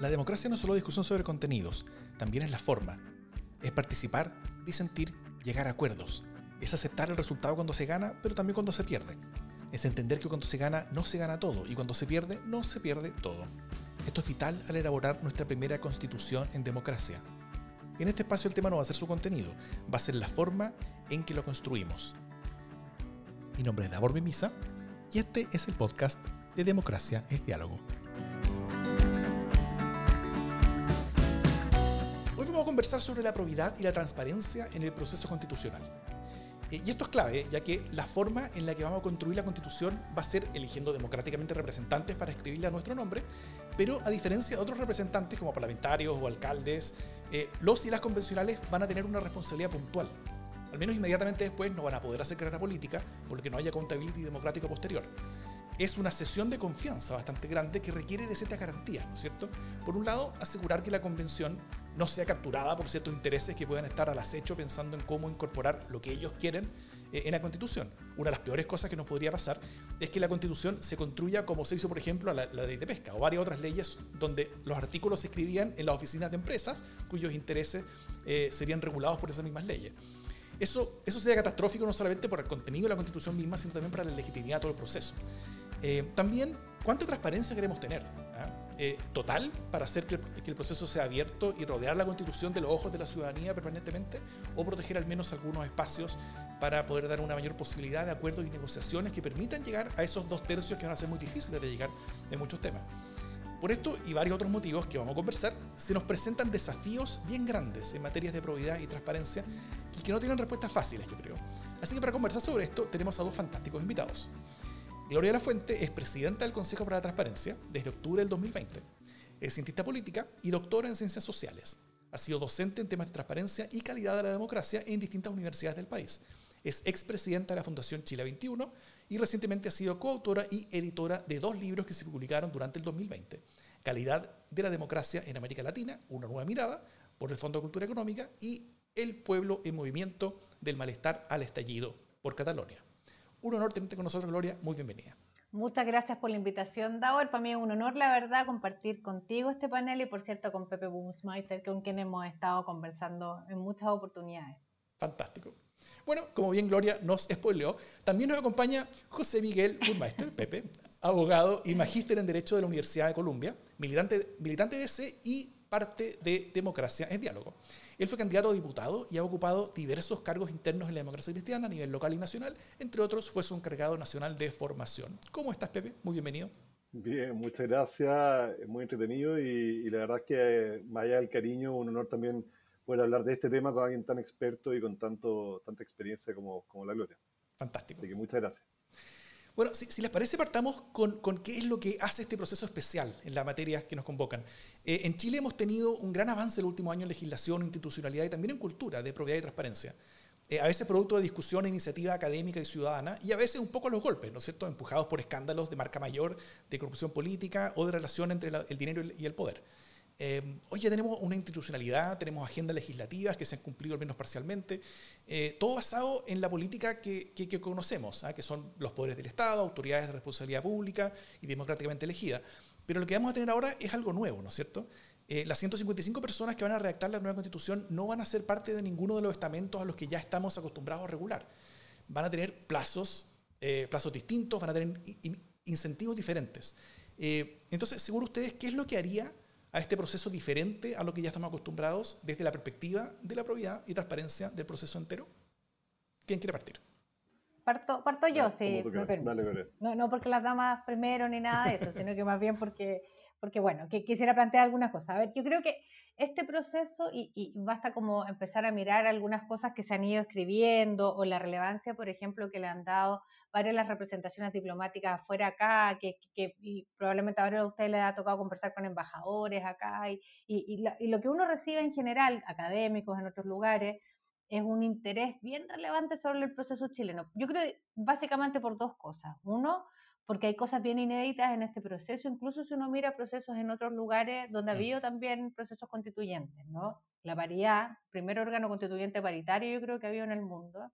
La democracia no es solo discusión sobre contenidos, también es la forma. Es participar, disentir, llegar a acuerdos. Es aceptar el resultado cuando se gana, pero también cuando se pierde. Es entender que cuando se gana no se gana todo y cuando se pierde no se pierde todo. Esto es vital al elaborar nuestra primera constitución en democracia. En este espacio el tema no va a ser su contenido, va a ser la forma en que lo construimos. Mi nombre es Davor Mimisa y este es el podcast de Democracia es Diálogo. Conversar sobre la probidad y la transparencia en el proceso constitucional. Eh, y esto es clave, ya que la forma en la que vamos a construir la constitución va a ser eligiendo democráticamente representantes para escribirle a nuestro nombre, pero a diferencia de otros representantes como parlamentarios o alcaldes, eh, los y las convencionales van a tener una responsabilidad puntual. Al menos inmediatamente después no van a poder hacer carrera política porque no haya accountability democrático posterior es una sesión de confianza bastante grande que requiere de ciertas garantías, ¿no es cierto? Por un lado, asegurar que la convención no sea capturada por ciertos intereses que puedan estar al acecho pensando en cómo incorporar lo que ellos quieren eh, en la constitución. Una de las peores cosas que nos podría pasar es que la constitución se construya como se hizo, por ejemplo, la, ley de pesca o varias otras leyes donde los artículos se escribían en las oficinas de empresas cuyos intereses eh, serían regulados por esas mismas leyes. Eso, eso sería catastrófico no solamente por el contenido de la constitución misma, sino también para la legitimidad de todo el proceso. Eh, también, ¿cuánta transparencia queremos tener? ¿Ah? Eh, total para hacer que el, proceso sea abierto y rodear la constitución de los ojos de la ciudadanía permanentemente o proteger al menos algunos espacios para poder dar una mayor posibilidad de acuerdos y negociaciones que permitan llegar a esos dos tercios que van a ser muy difíciles de llegar en muchos temas. Por esto y varios otros motivos que vamos a conversar, se nos presentan desafíos bien grandes en materias de probidad y transparencia y que no tienen respuestas fáciles, yo creo. Así que para conversar sobre esto tenemos a dos fantásticos invitados. Gloria la Fuente es presidenta del Consejo para la Transparencia desde octubre del 2020. Es cientista política y doctora en ciencias sociales. Ha sido docente en temas de transparencia y calidad de la democracia en distintas universidades del país. Es expresidenta de la Fundación Chile 21 y recientemente ha sido coautora y editora de dos libros que se publicaron durante el 2020. Calidad de la democracia en América Latina, una nueva mirada por el Fondo de Cultura Económica y El pueblo en movimiento del malestar al estallido por Cataluña. Un honor tenerte con nosotros, Gloria. Muy bienvenida. Muchas gracias por la invitación, Daur. Para mí es un honor, la verdad, compartir contigo este panel y, por cierto, con Pepe Bumsmeister, con quien hemos estado conversando en muchas oportunidades. Fantástico. Bueno, como bien Gloria nos spoileó, también nos acompaña José Miguel Burmeister, Pepe, abogado y magíster en Derecho de la Universidad de Columbia, militante, militante de ese y parte de Democracia en Diálogo. Él fue candidato a diputado y ha ocupado diversos cargos internos en la democracia cristiana a nivel local y nacional. Entre otros, fue su encargado nacional de formación. ¿Cómo estás, Pepe? Muy bienvenido. Bien, muchas gracias. Muy entretenido y, la verdad es que, más allá del cariño, un honor también poder hablar de este tema con alguien tan experto y con tanto, tanta experiencia como, como la Gloria. Fantástico. Así que muchas gracias. Bueno, si, les parece, partamos con, qué es lo que hace este proceso especial en las materias que nos convocan. Eh, en Chile hemos tenido un gran avance el último año en legislación, institucionalidad y también en cultura de propiedad y transparencia. Eh, a veces producto de discusión e iniciativa académica y ciudadana, y a veces un poco a los golpes, ¿no es cierto?, empujados por escándalos de marca mayor, de corrupción política o de relación entre el dinero y el poder. Eh, ya tenemos una institucionalidad, tenemos agendas legislativas que se han cumplido al menos parcialmente, eh, todo basado en la política que, conocemos, ¿ah? que son los poderes del Estado, autoridades de responsabilidad pública y democráticamente elegidas. Pero lo que vamos a tener ahora es algo nuevo, ¿no es cierto? Eh, las 155 personas que van a redactar la nueva constitución no van a ser parte de ninguno de los estamentos a los que ya estamos acostumbrados a regular. Van a tener plazos, plazos distintos, van a tener incentivos diferentes. entonces, seguro ustedes, ¿qué es lo que haría a este proceso diferente a lo que ya estamos acostumbrados desde la perspectiva de la probidad y transparencia del proceso entero? ¿Quién quiere partir? Parto, parto yo, sí. no, no porque las damas primero ni nada de eso, sino que más bien porque, porque bueno, que quisiera plantear algunas cosas. A ver, yo creo que este proceso, y, basta como empezar a mirar algunas cosas que se han ido escribiendo o la relevancia, por ejemplo, que le han dado varias las representaciones diplomáticas afuera acá, que, y probablemente a varios de ustedes les ha tocado conversar con embajadores acá, y, y, lo que uno recibe en general, académicos en otros lugares, es un interés bien relevante sobre el proceso chileno. Yo creo básicamente por dos cosas. Uno, porque hay cosas bien inéditas en este proceso, incluso si uno mira procesos en otros lugares donde ha habido también procesos constituyentes, ¿no? La paridad, primer órgano constituyente paritario yo creo que ha habido en el mundo.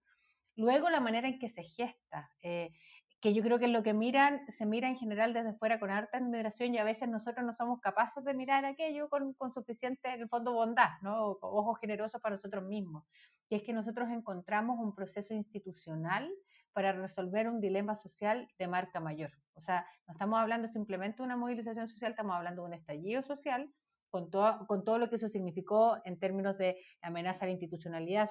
Luego la manera en que se gesta. Eh, que yo creo que es lo que miran, se mira en general desde fuera con harta admiración y a veces nosotros no somos capaces de mirar aquello con, con suficiente, en el fondo, bondad, ¿no? ojos generosos para nosotros mismos. Y es que nosotros encontramos un proceso institucional para resolver un dilema social de marca mayor. O sea, no estamos hablando simplemente de una movilización social, estamos hablando de un estallido social con todo, con todo lo que eso significó en términos de amenaza a la institucionalidad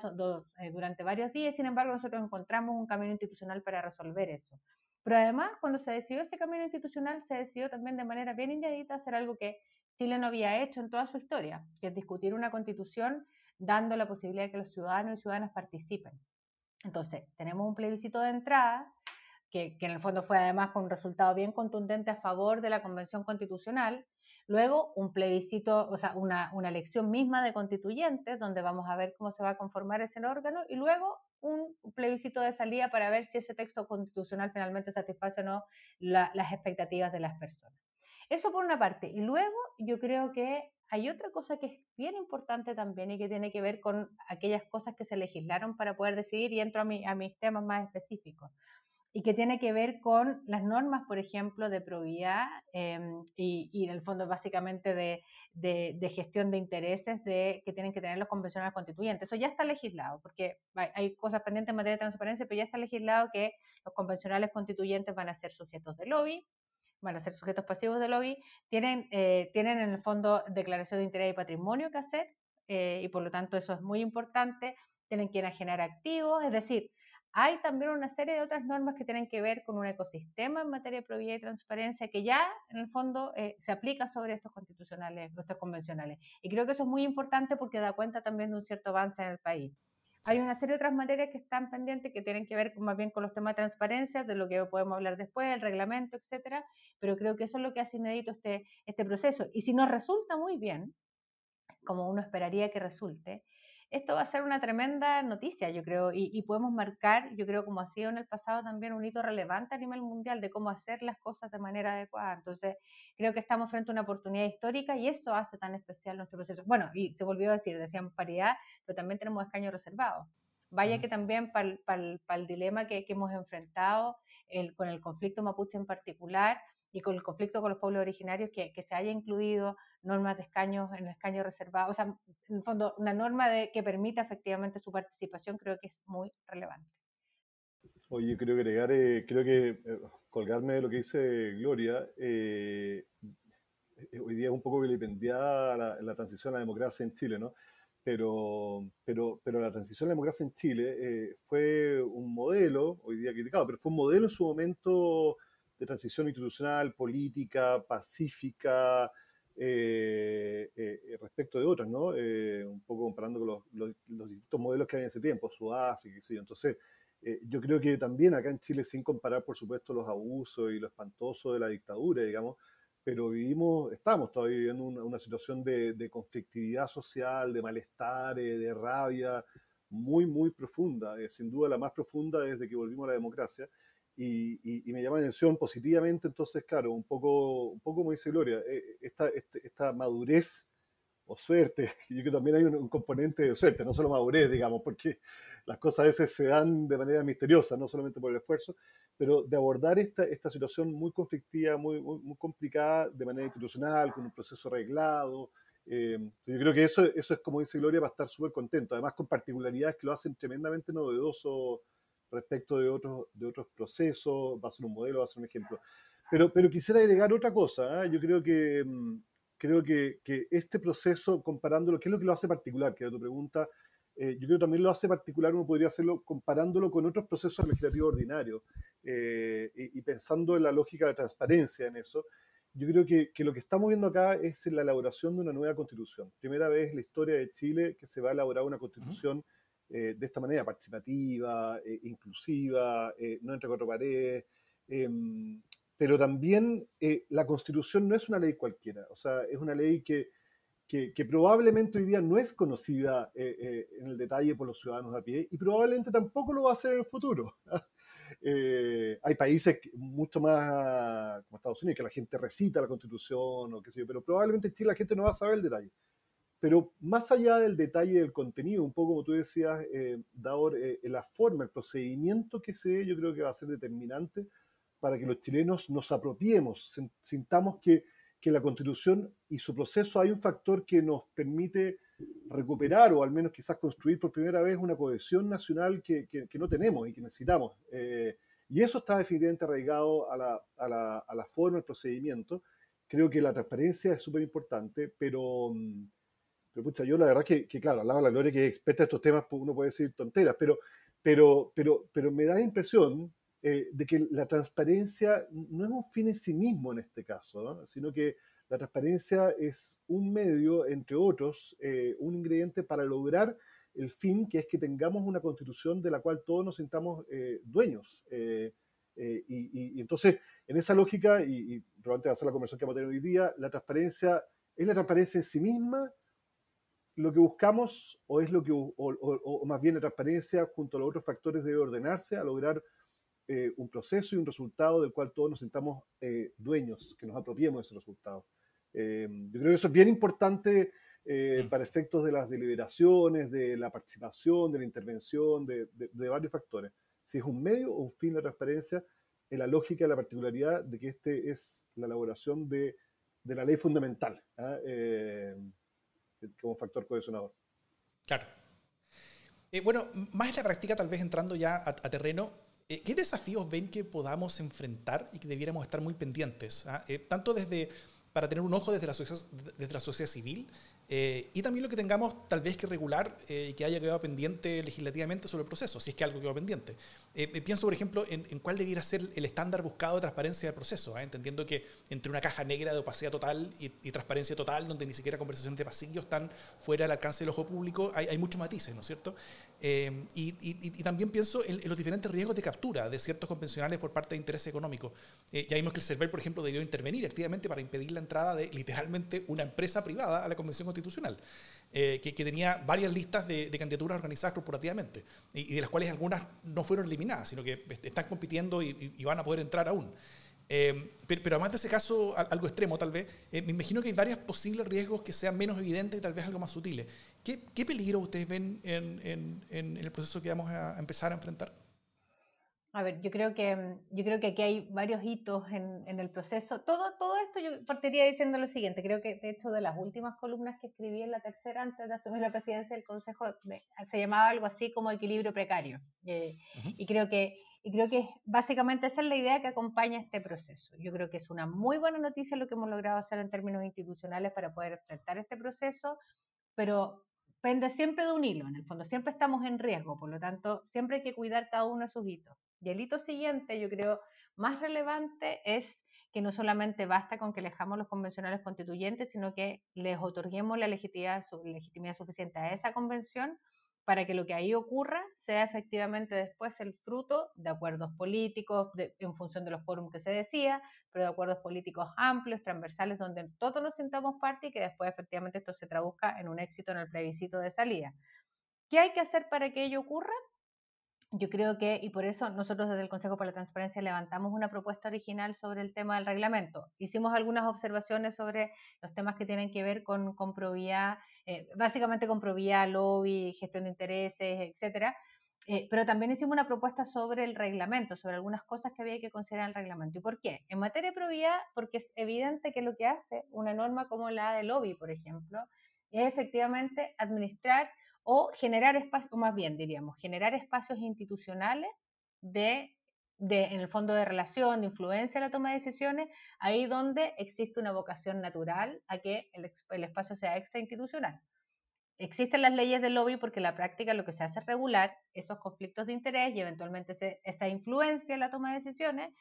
eh, durante varios días. Sin embargo, nosotros encontramos un camino institucional para resolver eso. Pero además, cuando se decidió ese camino institucional, se decidió también de manera bien inédita hacer algo que Chile no había hecho en toda su historia, que es discutir una constitución dando la posibilidad de que los ciudadanos y ciudadanas participen. Entonces, tenemos un plebiscito de entrada, que, en el fondo fue además con un resultado bien contundente a favor de la Convención Constitucional, Luego, un plebiscito, o sea, una, elección misma de constituyentes, donde vamos a ver cómo se va a conformar ese órgano, y luego un plebiscito de salida para ver si ese texto constitucional finalmente satisface o no las expectativas de las personas. Eso por una parte. Y luego yo creo que hay otra cosa que es bien importante también y que tiene que ver con aquellas cosas que se legislaron para poder decidir, y entro a, a mis temas más específicos y que tiene que ver con las normas, por ejemplo, de probidad em, y, y, en el fondo básicamente de, de, gestión de intereses de, que tienen que tener los convencionales constituyentes. Eso ya está legislado, porque hay cosas pendientes en materia de transparencia, pero ya está legislado que los convencionales constituyentes van a ser sujetos de lobby, van a ser sujetos pasivos de lobby, tienen, eh, tienen en el fondo declaración de interés y patrimonio que hacer, eh, y por lo tanto eso es muy importante, tienen que enajenar activos, es decir, hay también una serie de otras normas que tienen que ver con un ecosistema en materia de probidad y transparencia que ya en el fondo eh, se aplica sobre estos constitucionales, estos convencionales. Y creo que eso es muy importante porque da cuenta también de un cierto avance en el país. Hay una serie de otras materias que están pendientes que tienen que ver más bien con los temas de transparencia, de lo que podemos hablar después, el reglamento, etcétera, pero creo que eso es lo que hace inédito este, este proceso. Y si nos resulta muy bien, como uno esperaría que resulte, esto va a ser una tremenda noticia, yo creo, y, podemos marcar, yo creo, como ha sido en el pasado también un hito relevante a nivel mundial de cómo hacer las cosas de manera adecuada. Entonces, creo que estamos frente a una oportunidad histórica y eso hace tan especial nuestro proceso. Bueno, y se volvió a decir, decíamos paridad, pero también tenemos escaños reservados. Vaya que también para el dilema que, hemos enfrentado el, con el conflicto mapuche en particular, y con el conflicto con los pueblos originarios, que, que, se haya incluido normas de escaños en el escaño reservado, o sea, en el fondo, una norma de, que permita efectivamente su participación, creo que es muy relevante. Oye, creo que agregar, eh, creo que eh, colgarme de lo que dice Gloria, eh, hoy día es un poco vilipendiada la, la transición a la democracia en Chile, ¿no? Pero, pero, pero la transición a la democracia en Chile fue un modelo, hoy día criticado, pero fue un modelo en su momento de transición institucional, política, pacífica, eh, eh, respecto de otras, ¿no? Eh, un poco comparando con los, distintos modelos que había en ese tiempo, Sudáfrica, y Entonces, yo creo que también acá en Chile, sin comparar, por supuesto, los abusos y lo espantoso de la dictadura, digamos, pero vivimos, estamos todavía viviendo una, una situación de, de, conflictividad social, de malestar, de rabia, muy, muy profunda, sin duda la más profunda desde que volvimos a la democracia. Y, me llama la atención positivamente, entonces, claro, un poco, un poco como dice Gloria, eh, esta, este, esta, madurez o suerte, yo creo que también hay un, componente de suerte, no solo madurez, digamos, porque las cosas a veces se dan de manera misteriosa, no solamente por el esfuerzo, pero de abordar esta, esta situación muy conflictiva, muy, muy, complicada de manera institucional, con un proceso arreglado. Eh, yo creo que eso, eso es, como dice Gloria, para estar súper contento, además con particularidades que lo hacen tremendamente novedoso respecto de otros, de otros procesos, va a ser un modelo, va a ser un ejemplo. Pero, pero quisiera agregar otra cosa. ¿ah? Yo creo que, mm, creo que, que, este proceso, comparándolo, ¿qué es lo que lo hace particular? Que era tu pregunta. Eh, yo creo que también lo hace particular, uno podría hacerlo comparándolo con otros procesos legislativos ordinarios eh, y, pensando en la lógica de transparencia en eso. Yo creo que, que, lo que estamos viendo acá es la elaboración de una nueva constitución. Primera vez en la historia de Chile que se va a elaborar una constitución eh, de esta manera, participativa, eh, inclusiva, eh, no entre cuatro paredes. Em, pero también la constitución no es una ley cualquiera, o sea, es una ley que, que, probablemente hoy día no es conocida en el detalle por los ciudadanos a pie y probablemente tampoco lo va a ser en el futuro. hay países mucho más como Estados Unidos que la gente recita la constitución o qué sé yo, pero probablemente en Chile la gente no va a saber el detalle. Pero más allá del detalle del contenido, un poco como tú decías, eh, Daor, eh, la forma, el procedimiento que se dé, yo creo que va a ser determinante para que los chilenos nos apropiemos, sintamos que, que la constitución y su proceso hay un factor que nos permite recuperar o al menos quizás construir por primera vez una cohesión nacional que, que, no tenemos y que necesitamos. Eh, y eso está definitivamente arraigado a la, a, la, a la, forma, al procedimiento. Creo que la transparencia es súper importante, pero, mm, pero pucha, yo la verdad que, que claro, al lado de la Gloria que es experta en estos temas, uno puede decir tonteras, pero, pero, pero, pero me da la impresión eh, de que la transparencia no es un fin en sí mismo en este caso, sino que la transparencia es un medio, entre otros, eh, un ingrediente para lograr el fin, que es que tengamos una constitución de la cual todos nos sintamos eh, dueños. Eh, y, entonces, en esa lógica, y, probablemente va a ser la conversación que vamos a tener hoy día, la transparencia, ¿es la transparencia en sí misma lo que buscamos o es lo que, o más bien la transparencia junto a los otros factores debe ordenarse a lograr eh, un proceso y un resultado del cual todos nos sintamos eh, dueños, que nos apropiemos de ese resultado. Eh, yo creo que eso es bien importante mm. para efectos de las deliberaciones, de la participación, de la intervención, de, varios factores. Si es un medio o un fin la transparencia, en la lógica y la particularidad de que este es la elaboración de, la ley fundamental ¿ah? Como factor cohesionador. Claro. bueno, más en la práctica, tal vez entrando ya a terreno, eh, ¿Qué desafíos ven que podamos enfrentar y que debiéramos estar muy pendientes? Ah? Eh, tanto desde para tener un ojo desde la sociedad, desde la sociedad civil eh, y también lo que tengamos tal vez que regular y que haya quedado pendiente legislativamente sobre el proceso, si es que algo quedó pendiente. pienso, por ejemplo, en, cuál debiera ser el estándar buscado de transparencia del proceso, ¿ah? entendiendo que entre una caja negra de opacidad total y, transparencia total, donde ni siquiera conversaciones de pasillo están fuera del alcance del ojo público, hay, hay muchos matices, ¿no es cierto? Eh, y, también pienso en, los diferentes riesgos de captura de ciertos convencionales por parte de interés económico. Eh, ya vimos que el CERVEL, por ejemplo, debió intervenir activamente para impedir la entrada de literalmente una empresa privada a la Convención Constitucional, eh, que, tenía varias listas de, candidaturas organizadas corporativamente y, de las cuales algunas no fueron eliminadas, sino que están compitiendo y, van a poder entrar aún. pero, pero, además de ese caso, algo extremo tal vez, me imagino que hay varios posibles riesgos que sean menos evidentes y tal vez algo más sutiles. ¿Qué, peligro ustedes ven en, el proceso que vamos a empezar a enfrentar? A ver, yo creo que, yo creo que aquí hay varios hitos en, el proceso. Todo, todo esto yo partiría diciendo lo siguiente. Creo que, de hecho, de las últimas columnas que escribí en la tercera antes de asumir la presidencia del Consejo, se llamaba algo así como equilibrio precario. Eh, y creo que y creo que básicamente esa es la idea que acompaña este proceso. Yo creo que es una muy buena noticia lo que hemos logrado hacer en términos institucionales para poder enfrentar este proceso, pero pende siempre de un hilo, en el fondo, siempre estamos en riesgo, por lo tanto, siempre hay que cuidar cada uno de sus hitos. Y el hito siguiente, yo creo, más relevante es que no solamente basta con que dejamos los convencionales constituyentes, sino que les otorguemos la legitimidad, suficiente a esa convención para que lo que ahí ocurra sea efectivamente después el fruto de acuerdos políticos en función de los fórums que se decía, pero de acuerdos políticos amplios, transversales, donde todos nos sintamos parte y que después efectivamente esto se traduzca en un éxito en el plebiscito de salida. ¿Qué hay que hacer para que ello ocurra? Yo creo que, y por eso nosotros desde el Consejo para la Transparencia levantamos una propuesta original sobre el tema del reglamento. Hicimos algunas observaciones sobre los temas que tienen que ver con, con probidad, eh, básicamente con probidad, lobby, gestión de intereses, etcétera. Eh, pero también hicimos una propuesta sobre el reglamento, sobre algunas cosas que había que considerar en el reglamento. ¿Y por qué? En materia de probidad, porque es evidente que lo que hace una norma como la de lobby, por ejemplo, es efectivamente administrar o generar espacios, o más bien diríamos, generar espacios institucionales de, de, en el fondo de relación, de influencia en la toma de decisiones, ahí donde existe una vocación natural a que el, el espacio sea extrainstitucional. Existen las leyes del lobby porque en la práctica lo que se hace es regular esos conflictos de interés y eventualmente esa influencia en la toma de decisiones,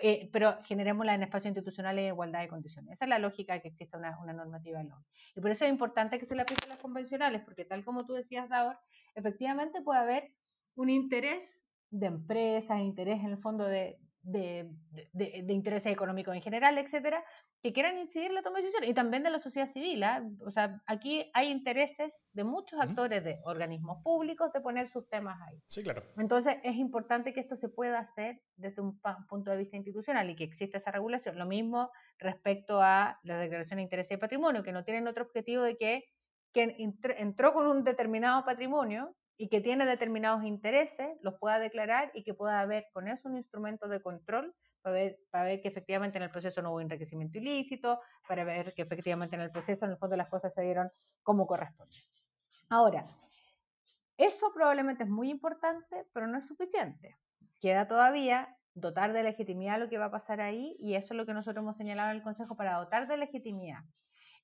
eh, pero generémosla en espacios institucionales en igualdad de condiciones. Esa es la lógica que exista una, normativa del lobby. Y por eso es importante que se le aplique a las convencionales, porque tal como tú decías, Daur, efectivamente puede haber un interés de empresas, interés en el fondo de, de, de, de intereses económicos en general, etcétera, que quieran incidir en la toma de decisiones y también de la sociedad civil. ¿ah? O sea, aquí hay intereses de muchos actores, de organismos públicos, de poner sus temas ahí. Sí, claro. Entonces, es importante que esto se pueda hacer desde un punto de vista institucional y que exista esa regulación. Lo mismo respecto a la declaración de interés y patrimonio, que no tienen otro objetivo de que quien entró con un determinado patrimonio y que tiene determinados intereses, los pueda declarar y que pueda haber con eso un instrumento de control para ver, para ver que efectivamente en el proceso no hubo enriquecimiento ilícito, para ver que efectivamente en el proceso en el fondo las cosas se dieron como corresponde. Ahora, eso probablemente es muy importante, pero no es suficiente. Queda todavía dotar de legitimidad lo que va a pasar ahí y eso es lo que nosotros hemos señalado en el Consejo para dotar de legitimidad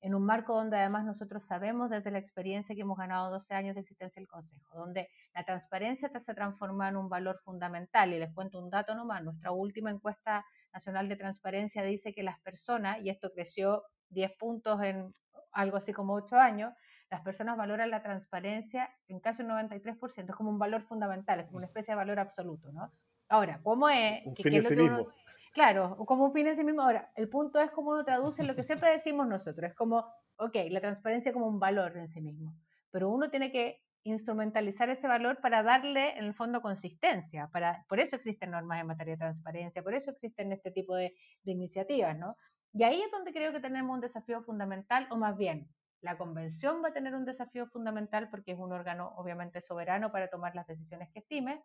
en un marco donde además nosotros sabemos desde la experiencia que hemos ganado 12 años de existencia del Consejo, donde la transparencia se transforma en un valor fundamental. Y les cuento un dato nomás, nuestra última encuesta nacional de transparencia dice que las personas, y esto creció 10 puntos en algo así como 8 años, las personas valoran la transparencia en casi un 93%, es como un valor fundamental, es como una especie de valor absoluto, ¿no? Ahora, ¿cómo es? Un fin en sí mismo. Claro, como un fin en sí mismo. Ahora, el punto es cómo uno traduce lo que siempre decimos nosotros. Es como, ok, la transparencia como un valor en sí mismo. Pero uno tiene que instrumentalizar ese valor para darle, en el fondo, consistencia. Para, por eso existen normas en materia de transparencia, por eso existen este tipo de, de iniciativas, ¿no? Y ahí es donde creo que tenemos un desafío fundamental, o más bien, la convención va a tener un desafío fundamental porque es un órgano obviamente soberano para tomar las decisiones que estime,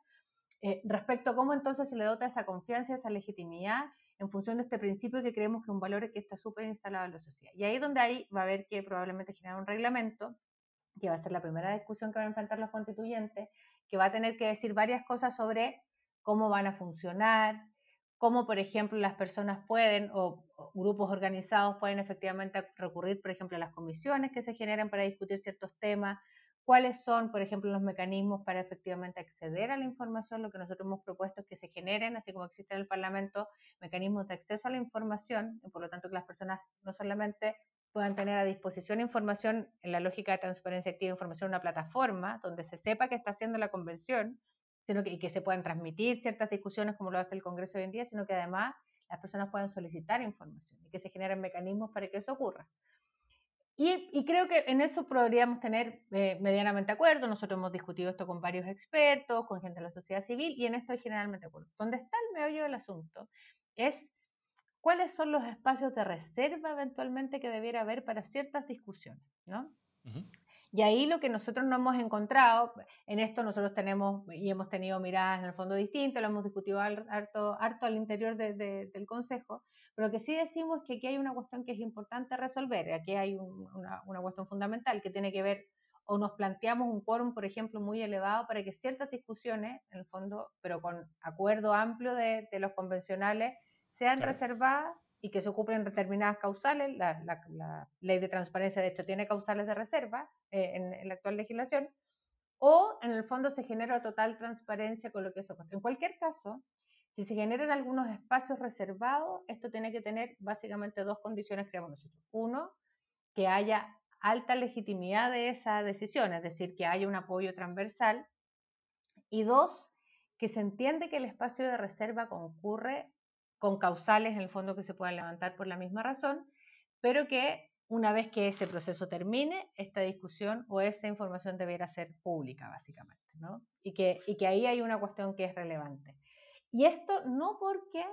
eh, respecto a cómo entonces se le dota esa confianza, esa legitimidad en función de este principio que creemos que es un valor que está súper instalado en la sociedad. Y ahí es donde ahí va a haber que probablemente generar un reglamento, que va a ser la primera discusión que van a enfrentar los constituyentes, que va a tener que decir varias cosas sobre cómo van a funcionar, cómo, por ejemplo, las personas pueden o, grupos organizados pueden efectivamente recurrir, por ejemplo, a las comisiones que se generan para discutir ciertos temas, cuáles son, por ejemplo, los mecanismos para efectivamente acceder a la información. Lo que nosotros hemos propuesto es que se generen, así como existe en el Parlamento, mecanismos de acceso a la información, y por lo tanto que las personas no solamente puedan tener a disposición información en la lógica de transparencia activa, información en una plataforma donde se sepa qué está haciendo la convención, sino que, y que se puedan transmitir ciertas discusiones como lo hace el Congreso hoy en día, sino que además las personas puedan solicitar información y que se generen mecanismos para que eso ocurra. Y, creo que en eso podríamos tener eh, medianamente acuerdo. Nosotros hemos discutido esto con varios expertos, con gente de la sociedad civil, y en esto hay generalmente acuerdo. Donde está el meollo del asunto es cuáles son los espacios de reserva eventualmente que debiera haber para ciertas discusiones, ¿no? Y ahí lo que nosotros no hemos encontrado, en esto nosotros tenemos y hemos tenido miradas en el fondo distintas, lo hemos discutido harto, harto al interior del Consejo, pero lo que sí decimos es que aquí hay una cuestión que es importante resolver, aquí hay una, una, cuestión fundamental que tiene que ver, o nos planteamos un quórum, por ejemplo, muy elevado para que ciertas discusiones, en el fondo, pero con acuerdo amplio de, de los convencionales, sean reservadas y que se ocupen determinadas causales. La, la, ley de transparencia, de hecho, tiene causales de reserva eh, en, la actual legislación. O, en el fondo, se genera total transparencia con lo que eso cuesta. En cualquier caso, si se generan algunos espacios reservados, esto tiene que tener básicamente dos condiciones, creemos nosotros. Uno, que haya alta legitimidad de esa decisión, es decir, que haya un apoyo transversal. Y dos, que se entiende que el espacio de reserva concurre con causales en el fondo que se puedan levantar por la misma razón, pero que una vez que ese proceso termine, esta discusión o esa información deberá ser pública, básicamente, ¿no? Y que, y que ahí hay una cuestión que es relevante. Y esto no porque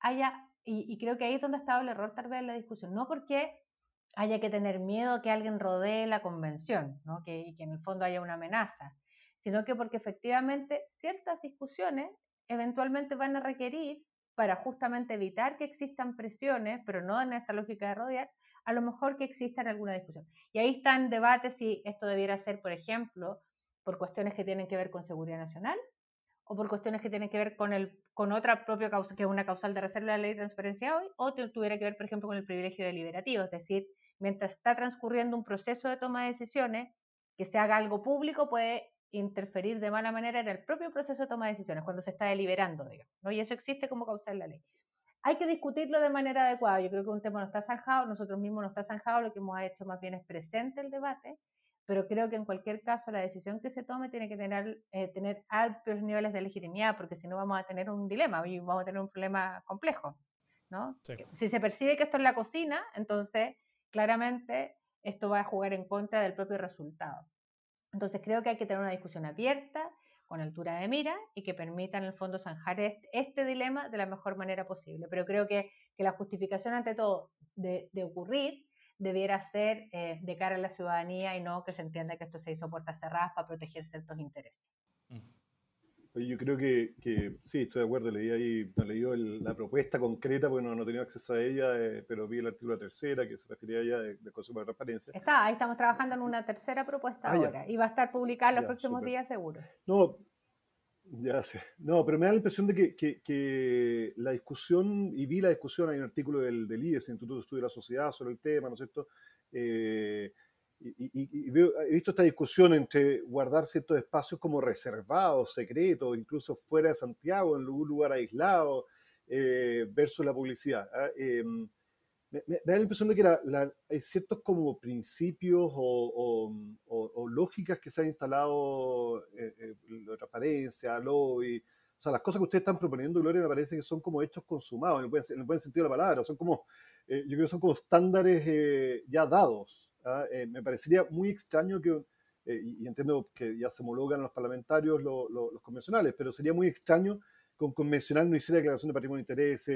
haya, y, creo que ahí es donde ha estado el error tal vez en la discusión, no porque haya que tener miedo a que alguien rodee la convención, ¿no? que, y que en el fondo haya una amenaza, sino que porque efectivamente ciertas discusiones eventualmente van a requerir para justamente evitar que existan presiones, pero no en esta lógica de rodear, a lo mejor que exista alguna discusión. Y ahí están debates si esto debiera ser, por ejemplo, por cuestiones que tienen que ver con seguridad nacional o por cuestiones que tienen que ver con, el, con otra propia causa, que es una causal de reserva de la ley de transparencia hoy, o tuviera que ver, por ejemplo, con el privilegio deliberativo, es decir, mientras está transcurriendo un proceso de toma de decisiones, que se haga algo público puede interferir de mala manera en el propio proceso de toma de decisiones, cuando se está deliberando, digamos, ¿no? Y eso existe como causa en la ley. Hay que discutirlo de manera adecuada. Yo creo que un tema no está zanjado, nosotros mismos no está zanjado, lo que hemos hecho más bien es presente el debate, pero creo que en cualquier caso la decisión que se tome tiene que tener, eh, tener altos niveles de legitimidad, porque si no vamos a tener un dilema y vamos a tener un problema complejo, ¿no? Si se percibe que esto es la cocina, entonces claramente esto va a jugar en contra del propio resultado. Entonces creo que hay que tener una discusión abierta, con altura de mira y que permita en el fondo zanjar este, dilema de la mejor manera posible. Pero creo que, la justificación ante todo de, ocurrir debiera ser eh, de cara a la ciudadanía y no que se entienda que esto se hizo puertas cerradas para proteger ciertos intereses. Yo creo que, que, sí, estoy de acuerdo. Leí ahí, no leí la propuesta concreta porque no, no tenía acceso a ella, eh, pero vi el artículo tercera que se refería a ella de, de consumo de transparencia. Está, ahí estamos trabajando en una tercera propuesta ah, ahora y va a estar publicada en los próximos días seguro. No, ya sé. No, pero me da la impresión de que, que, que, la discusión, y vi la discusión, hay un artículo del, del IES, Instituto de Estudio de la Sociedad, sobre el tema, ¿no es cierto? Eh, y, he visto esta discusión entre guardar ciertos espacios como reservados, secretos, incluso fuera de Santiago, en algún lugar aislado, eh, versus la publicidad. ¿ah? Em, me, da la impresión de que hay ciertos como principios o, lógicas que se han instalado, eh, eh, la transparencia, lobby, o sea, las cosas que ustedes están proponiendo, Gloria, me parece que son como hechos consumados, en el buen, en el buen sentido de la palabra, son como, yo creo que son como estándares ya dados. ¿ah? Eh, me parecería muy extraño que, eh, y entiendo que ya se homologan los parlamentarios los convencionales, pero sería muy extraño que un convencional no hiciera declaración de patrimonio de interés,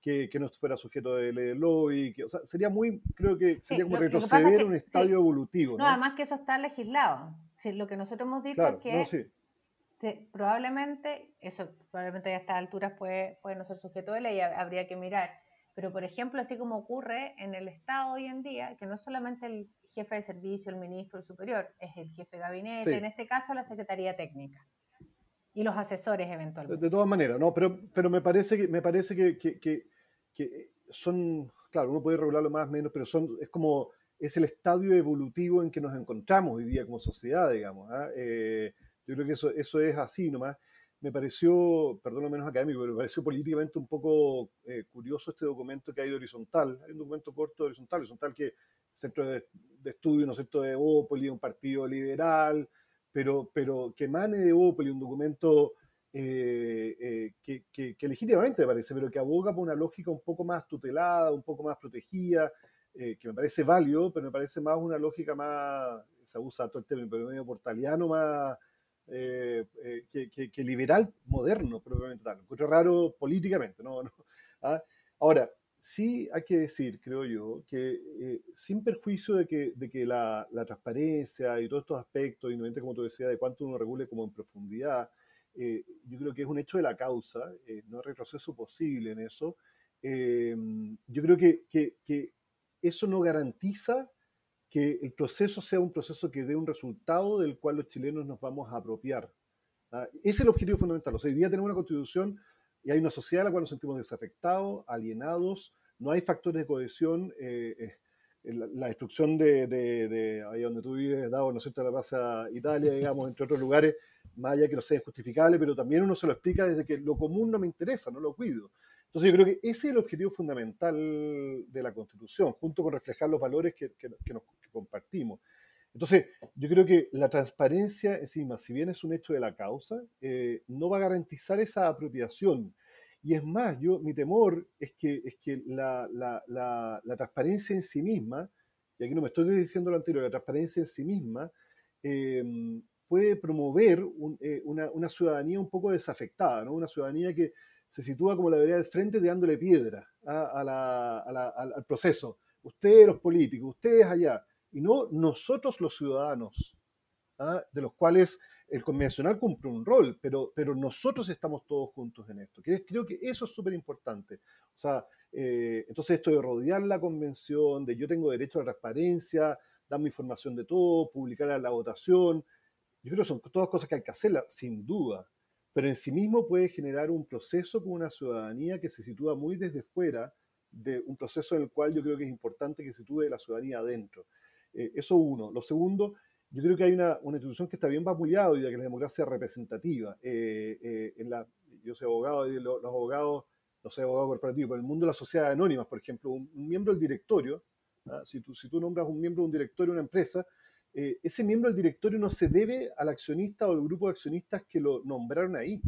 que, que, no fuera sujeto de ley de lobby, que, o sea, sería muy, creo que sería como retroceder a un estadio evolutivo. No, además que eso está legislado. lo que nosotros hemos dicho es que probablemente, eso probablemente a estas alturas puede, puede no ser sujeto de ley, habría que mirar. Pero, por ejemplo, así como ocurre en el Estado hoy en día, que no es solamente el jefe de servicio, el ministro, el superior, es el jefe de gabinete, en este caso la Secretaría Técnica y los asesores eventualmente. De, todas maneras, no, pero, pero me parece que, me parece que, que, que, son, claro, uno puede regularlo más o menos, pero son, es como, es el estadio evolutivo en que nos encontramos hoy día como sociedad, digamos. ¿ah? Eh, yo creo que eso, eso es así nomás me pareció, perdón lo menos académico, pero me pareció políticamente un poco eh, curioso este documento que hay de horizontal. Hay un documento corto de horizontal, horizontal que centro de, estudio, ¿no es cierto?, de Opoli, un partido liberal, pero, pero que emane de Opoli, un documento eh, eh, que, que, legítimamente me parece, pero que aboga por una lógica un poco más tutelada, un poco más protegida, que me parece válido, pero me parece más una lógica más, se usa todo el término, pero medio portaliano, más eh, eh, que, liberal moderno, probablemente tal. Encuentro raro políticamente, ¿no? ¿Ah? Ahora, sí hay que decir, creo yo, que eh, sin perjuicio de que, de que la, la, transparencia y todos estos aspectos, independientemente, como tú decías, de cuánto uno regule como en profundidad, yo creo que es un hecho de la causa, no hay retroceso posible en eso. yo creo que, que, que eso no garantiza que el proceso sea un proceso que dé un resultado del cual los chilenos nos vamos a apropiar. ¿ah? Ese es el objetivo fundamental. O sea, hoy día tenemos una constitución y hay una sociedad a la cual nos sentimos desafectados, alienados, no hay factores de cohesión. Eh, eh, la, destrucción de, de, ahí donde tú vives, dado, ¿no es cierto?, la pasa Italia, digamos, entre otros lugares, más allá que no sea injustificable, pero también uno se lo explica desde que lo común no me interesa, no lo cuido. Entonces yo creo que ese es el objetivo fundamental de la Constitución, junto con reflejar los valores que, que, nos, compartimos. Entonces yo creo que la transparencia encima, si bien es un hecho de la causa, eh, no va a garantizar esa apropiación. Y es más, yo, mi temor es que, es que la, la, la, transparencia en sí misma, y aquí no me estoy diciendo lo anterior, la transparencia en sí misma em, puede promover eh, una, una, ciudadanía un poco desafectada, ¿no? una ciudadanía que se sitúa como la debería del frente dándole piedra ¿ah? al proceso. Ustedes los políticos, ustedes allá, y no nosotros los ciudadanos, ¿ah? de los cuales el convencional cumple un rol, pero, pero nosotros estamos todos juntos en esto. Creo que eso es súper importante. O sea, eh, entonces esto de rodear la convención, de yo tengo derecho a la transparencia, darme información de todo, publicar la votación, yo creo que son todas cosas que hay que hacerlas, sin duda pero en sí mismo puede generar un proceso con una ciudadanía que se sitúa muy desde fuera de un proceso en el cual yo creo que es importante que se sitúe la ciudadanía adentro. Eh, eso uno. Lo segundo, yo creo que hay una, una institución que está bien vapuleada y que es la democracia representativa. Eh, eh, en la, yo soy abogado y los, abogados, no soy abogado corporativo, pero en el mundo de las sociedades anónimas, por ejemplo, un, miembro del directorio, ¿ah? si, tú, si tú nombras un miembro de un directorio de una empresa, eh, ese miembro del directorio no se debe al accionista o al grupo de accionistas que lo nombraron ahí.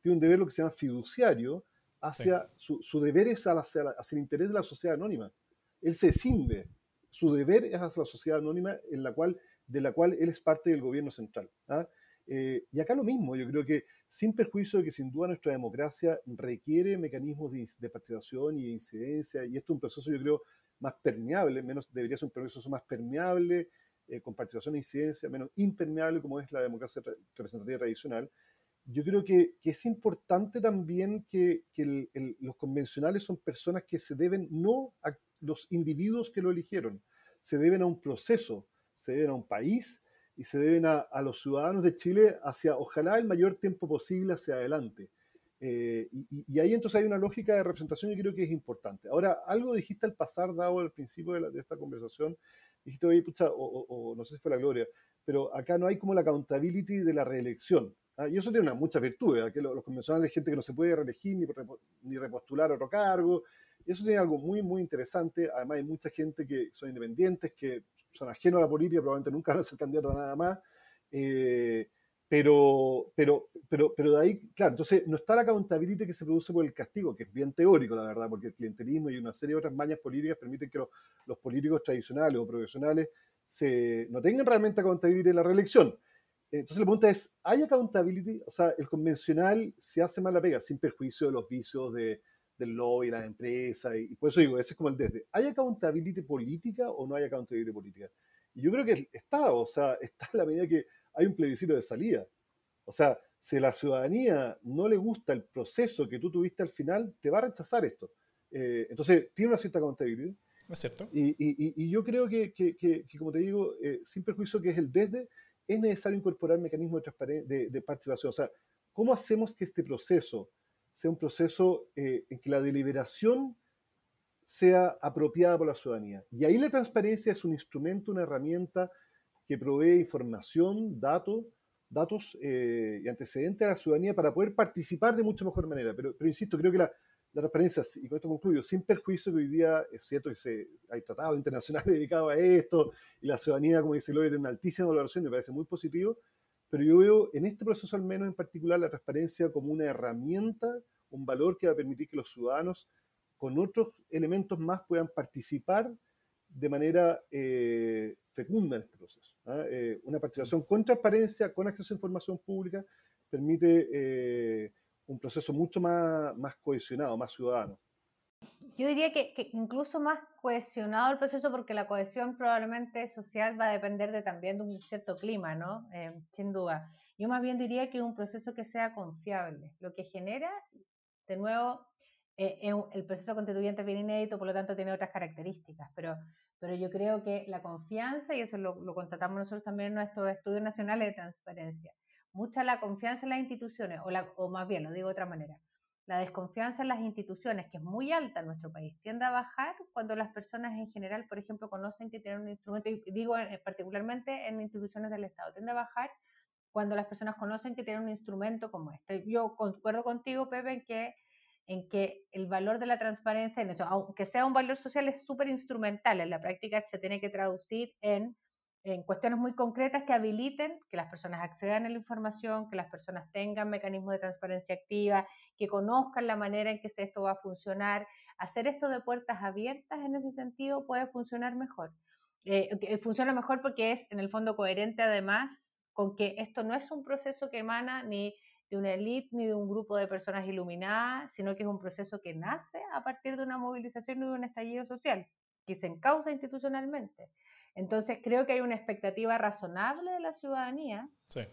Tiene un deber lo que se llama fiduciario, hacia su, deber es hacia, el interés de la sociedad anónima. Él se cinde. Su deber es hacia la sociedad anónima en la cual, de la cual él es parte del gobierno central. ¿ah? Eh, y acá lo mismo, yo creo que sin perjuicio de que sin duda nuestra democracia requiere mecanismos de, participación y de incidencia, y esto es un proceso yo creo más permeable, menos, debería ser un proceso más permeable, eh, con participación e incidencia, menos impermeable como es la democracia representativa tradicional. Yo creo que, es importante también que, los convencionales son personas que se deben no los individuos que lo eligieron, se deben a un proceso, se deben a un país y se deben a, a los ciudadanos de Chile hacia, ojalá, el mayor tiempo posible hacia adelante. Eh, y, ahí entonces hay una lógica de representación y creo que es importante. Ahora, algo dijiste al pasar, dado al principio de, esta conversación, dijiste, oye, pucha, o, no sé si fue la gloria, pero acá no hay como la accountability de la reelección. ¿ah? Y eso tiene una, muchas virtudes, que los, convencionales hay gente que no se puede reelegir ni, ni repostular otro cargo, y eso tiene algo muy, muy interesante. Además, hay mucha gente que son independientes, que son ajenos a la política, probablemente nunca van a ser candidatos a nada más. Eh, pero, pero, pero, pero de ahí, claro, entonces no está la accountability que se produce por el castigo, que es bien teórico, la verdad, porque el clientelismo y una serie de otras mañas políticas permiten que los, políticos tradicionales o profesionales se, no tengan realmente accountability en la reelección. Entonces la pregunta es, ¿hay accountability? O sea, el convencional se hace mal la pega, sin perjuicio de los vicios de, del lobby, la empresa, y, y, por eso digo, ese es como el desde. ¿Hay accountability política o no hay accountability política? Y yo creo que está, o sea, está en la medida que hay un plebiscito de salida. O sea, si a la ciudadanía no le gusta el proceso que tú tuviste al final, te va a rechazar esto. Eh, entonces, tiene una cierta contabilidad. Es cierto. Y, yo creo que, como te digo, eh, sin perjuicio que es el desde, es necesario incorporar mecanismos de, de, participación. O sea, ¿cómo hacemos que este proceso sea un proceso eh, en que la deliberación sea apropiada por la ciudadanía? Y ahí la transparencia es un instrumento, una herramienta que provee información, datos, datos eh, y antecedentes a la ciudadanía para poder participar de mucha mejor manera. Pero, pero insisto, creo que la, la, transparencia, y con esto concluyo, sin perjuicio que hoy día es cierto que se, hay tratados internacionales dedicados a esto, y la ciudadanía, como dice Gloria, tiene una altísima valoración, me parece muy positivo, pero yo veo en este proceso al menos en particular la transparencia como una herramienta, un valor que va a permitir que los ciudadanos con otros elementos más puedan participar de manera eh, fecunda en este proceso. ¿ah? Eh, una participación con transparencia, con acceso a información pública, permite eh, un proceso mucho más, más cohesionado, más ciudadano. Yo diría que, incluso más cohesionado el proceso porque la cohesión probablemente social va a depender de, también de un cierto clima, ¿no? sin duda. Yo más bien diría que un proceso que sea confiable, lo que genera, de nuevo, el proceso constituyente es bien inédito, por lo tanto tiene otras características, pero pero yo creo que la confianza, y eso lo, lo constatamos nosotros también en nuestros estudios nacionales de transparencia, mucha la confianza en las instituciones, o, la, o más bien, lo digo de otra manera, la desconfianza en las instituciones, que es muy alta en nuestro país, tiende a bajar cuando las personas en general, por ejemplo, conocen que tienen un instrumento, y digo particularmente en instituciones del Estado, tiende a bajar cuando las personas conocen que tienen un instrumento como este. Yo concuerdo contigo, Pepe, en que en que el valor de la transparencia, en eso, aunque sea un valor social, es súper instrumental. En la práctica se tiene que traducir en, en, cuestiones muy concretas que habiliten que las personas accedan a la información, que las personas tengan mecanismos de transparencia activa, que conozcan la manera en que esto va a funcionar. Hacer esto de puertas abiertas en ese sentido puede funcionar mejor. Eh, funciona mejor porque es en el fondo coherente además con que esto no es un proceso que emana ni de una élite ni de un grupo de personas iluminadas, sino que es un proceso que nace a partir de una movilización y de un estallido social, que se encausa institucionalmente. Entonces, creo que hay una expectativa razonable de la ciudadanía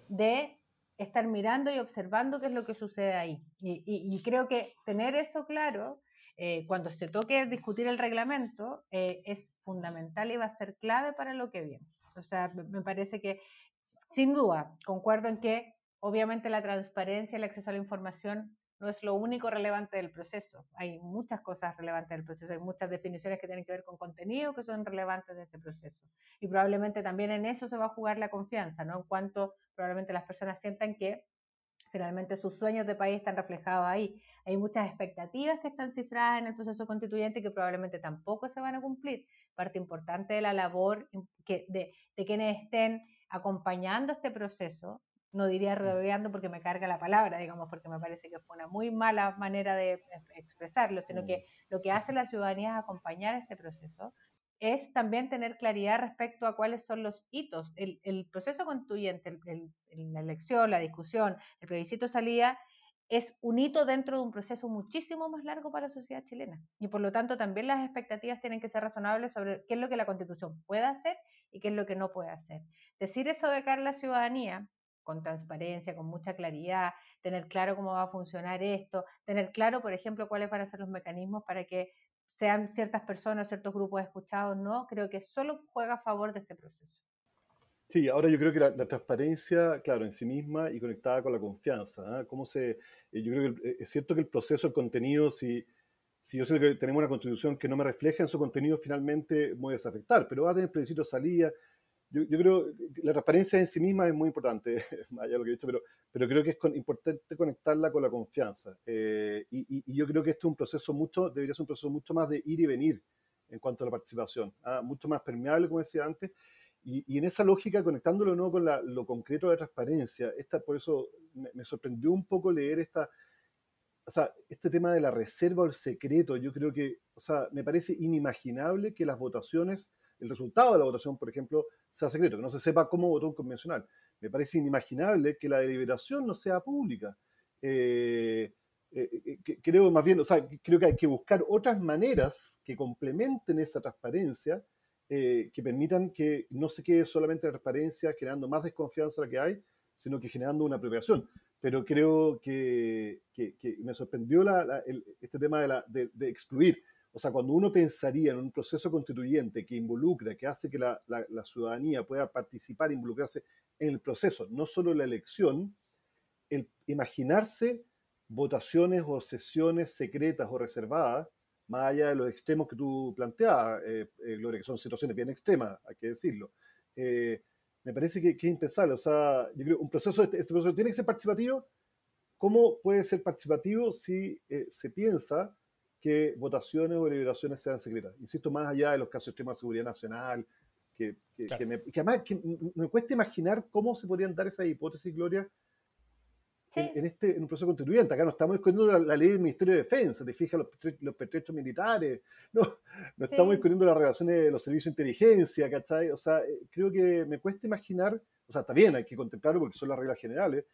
de estar mirando y observando qué es lo que sucede ahí. Y, creo que tener eso claro eh, cuando se toque discutir el reglamento eh, es fundamental y va a ser clave para lo que viene. O sea, me parece que, sin duda, concuerdo en que Obviamente la transparencia, el acceso a la información no es lo único relevante del proceso. Hay muchas cosas relevantes del proceso, hay muchas definiciones que tienen que ver con contenido que son relevantes de ese proceso. Y probablemente también en eso se va a jugar la confianza, ¿no? En cuanto probablemente las personas sientan que finalmente sus sueños de país están reflejados ahí. Hay muchas expectativas que están cifradas en el proceso constituyente que probablemente tampoco se van a cumplir. Parte importante de la labor que, de, de quienes estén acompañando este proceso no diría rodeando porque me carga la palabra, digamos, porque me parece que fue una muy mala manera de expresarlo, sino que mm. lo que hace la ciudadanía es acompañar este proceso, es también tener claridad respecto a cuáles son los hitos. El, proceso constituyente, la elección, la discusión, el plebiscito salida, es un hito dentro de un proceso muchísimo más largo para la sociedad chilena. Y por lo tanto también las expectativas tienen que ser razonables sobre qué es lo que la constitución puede hacer y qué es lo que no puede hacer. Decir eso de cara a la ciudadanía, con transparencia, con mucha claridad, tener claro cómo va a funcionar esto, tener claro, por ejemplo, cuáles van a ser los mecanismos para que sean ciertas personas, ciertos grupos escuchados, no, creo que solo juega a favor de este proceso. Sí, ahora yo creo que la, transparencia, claro, en sí misma y conectada con la confianza. ¿ah? ¿Cómo se, eh, yo creo que eh, es cierto que el proceso, el contenido, si, si yo sé que tenemos una constitución que no me refleja en su contenido, finalmente voy a desafectar, pero va a tener plebiscito salida. Yo, yo, creo que la transparencia en sí misma es muy importante, más allá de lo que he dicho, pero, pero creo que es importante conectarla con la confianza. Eh, y, y, yo creo que este es un proceso mucho, debería ser un proceso mucho más de ir y venir en cuanto a la participación, ¿ah? mucho más permeable, como decía antes, y, en esa lógica, conectándolo nuevo con lo concreto de la transparencia, esta, por eso me, sorprendió un poco leer esta, o sea, este tema de la reserva o el secreto. Yo creo que, o sea, me parece inimaginable que las votaciones, el resultado de la votación, por ejemplo, sea secreto, que no se sepa cómo votó un convencional. Me parece inimaginable que la deliberación no sea pública. Eh, eh, eh, creo más bien, o sea, creo que hay que buscar otras maneras que complementen esa transparencia eh, que permitan que no se quede solamente la transparencia generando más desconfianza la que hay, sino que generando una apropiación. Pero creo que, que, me sorprendió la, este tema de, la, de, excluir. O sea, cuando uno pensaría en un proceso constituyente que involucra, que hace que la, la ciudadanía pueda participar, involucrarse en el proceso, no solo en la elección, el imaginarse votaciones o sesiones secretas o reservadas más allá de los extremos que tú planteabas, eh, eh, Gloria, que son situaciones bien extremas, hay que decirlo. Eh, me parece que, que, es impensable. O sea, yo creo un proceso, este, este, proceso tiene que ser participativo. ¿Cómo puede ser participativo si se piensa que votaciones o deliberaciones sean secretas? Insisto, más allá de los casos extremos de seguridad nacional, que, que, me, que además me cuesta imaginar cómo se podrían dar esas hipótesis, Gloria, en, este, en un proceso constituyente. Acá no estamos discutiendo la, ley del Ministerio de Defensa, te fijas los, los pertrechos militares, no, no estamos discutiendo las relaciones de los servicios de inteligencia, ¿cachai? O sea, eh, creo que me cuesta imaginar, o sea, está bien, hay que contemplarlo porque son las reglas generales,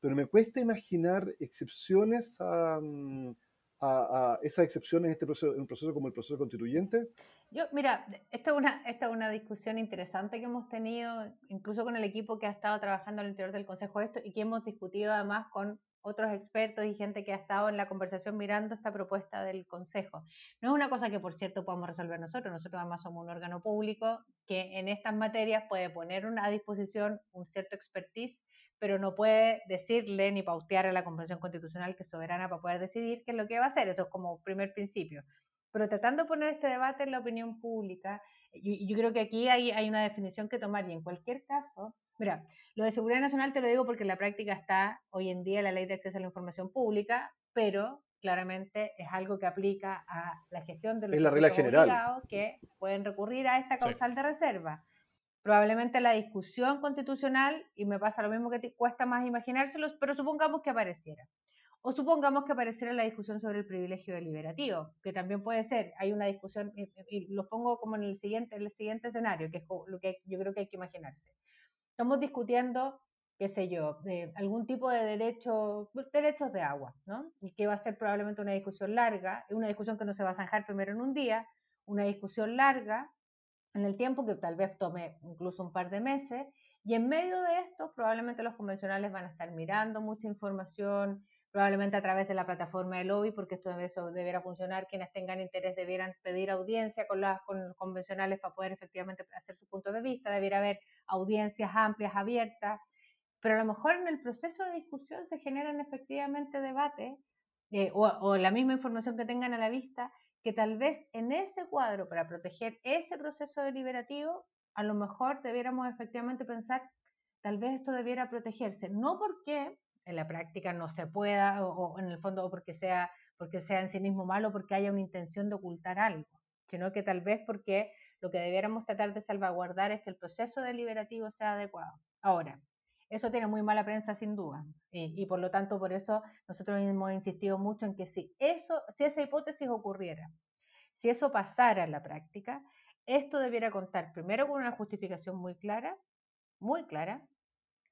pero me cuesta imaginar excepciones a, mm, a, esas excepciones en, este proceso, en un proceso como el proceso constituyente? Yo, mira, esta es, una, esta es una discusión interesante que hemos tenido, incluso con el equipo que ha estado trabajando al interior del Consejo de esto y que hemos discutido además con otros expertos y gente que ha estado en la conversación mirando esta propuesta del Consejo. No es una cosa que, por cierto, podamos resolver nosotros. Nosotros además somos un órgano público que en estas materias puede poner a disposición un cierto expertise pero no puede decirle ni pautear a la Convención Constitucional que es soberana para poder decidir qué es lo que va a hacer. Eso es como primer principio. Pero tratando de poner este debate en la opinión pública, yo, yo creo que aquí hay, hay, una definición que tomar y en cualquier caso, mira, lo de seguridad nacional te lo digo porque en la práctica está hoy en día la ley de acceso a la información pública, pero claramente es algo que aplica a la gestión de los es la regla general. que pueden recurrir a esta causal de reserva probablemente la discusión constitucional, y me pasa lo mismo que te cuesta más imaginárselos, pero supongamos que apareciera. O supongamos que apareciera la discusión sobre el privilegio deliberativo, que también puede ser, hay una discusión, y, lo pongo como en el siguiente, el siguiente escenario, que es lo que yo creo que hay que imaginarse. Estamos discutiendo, qué sé yo, de algún tipo de derecho, derechos de agua, ¿no? Y que va a ser probablemente una discusión larga, una discusión que no se va a zanjar primero en un día, una discusión larga, en el tiempo que tal vez tome incluso un par de meses. Y en medio de esto, probablemente los convencionales van a estar mirando mucha información, probablemente a través de la plataforma de lobby, porque esto eso deberá funcionar. Quienes tengan interés debieran pedir audiencia con, las, con los convencionales para poder efectivamente hacer su punto de vista. Debiera haber audiencias amplias, abiertas. Pero a lo mejor en el proceso de discusión se generan efectivamente debates eh, o la misma información que tengan a la vista que tal vez en ese cuadro, para proteger ese proceso deliberativo, a lo mejor debiéramos efectivamente pensar, tal vez esto debiera protegerse, no porque en la práctica no se pueda, o, en el fondo o porque sea, porque sea en sí mismo malo, porque haya una intención de ocultar algo, sino que tal vez porque lo que debiéramos tratar de salvaguardar es que el proceso deliberativo sea adecuado. Ahora, eso tiene muy mala prensa sin duda. Y, por lo tanto, por eso nosotros hemos insistido mucho en que si, eso, si esa hipótesis ocurriera, si eso pasara en la práctica, esto debiera contar primero con una justificación muy clara, muy clara,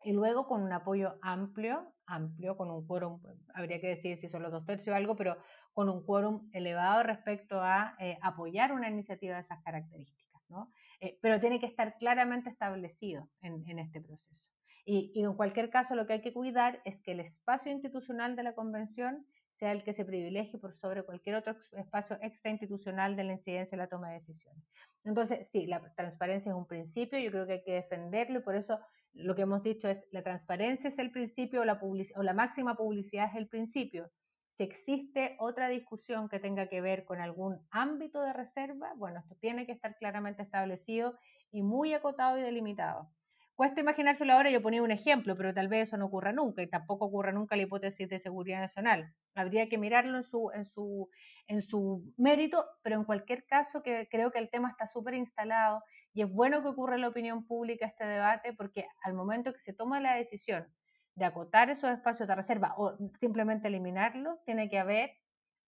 y luego con un apoyo amplio, amplio, con un quórum, habría que decir si son los dos tercios o algo, pero con un quórum elevado respecto a eh, apoyar una iniciativa de esas características, ¿no? Eh, pero tiene que estar claramente establecido en, este proceso. Y, en cualquier caso lo que hay que cuidar es que el espacio institucional de la convención sea el que se privilegie por sobre cualquier otro espacio extrainstitucional de la incidencia de la toma de decisiones. Entonces, sí, la transparencia es un principio, yo creo que hay que defenderlo y por eso lo que hemos dicho es la transparencia es el principio la, o la máxima publicidad es el principio. Si existe otra discusión que tenga que ver con algún ámbito de reserva, bueno, esto tiene que estar claramente establecido y muy acotado y delimitado. Cuesta imaginárselo ahora, yo ponía un ejemplo, pero tal vez eso no ocurra nunca y tampoco ocurra nunca la hipótesis de seguridad nacional. Habría que mirarlo en su, en su, en su mérito, pero en cualquier caso que creo que el tema está súper instalado y es bueno que ocurra en la opinión pública este debate porque al momento que se toma la decisión de acotar esos espacios de reserva o simplemente eliminarlos, tiene que haber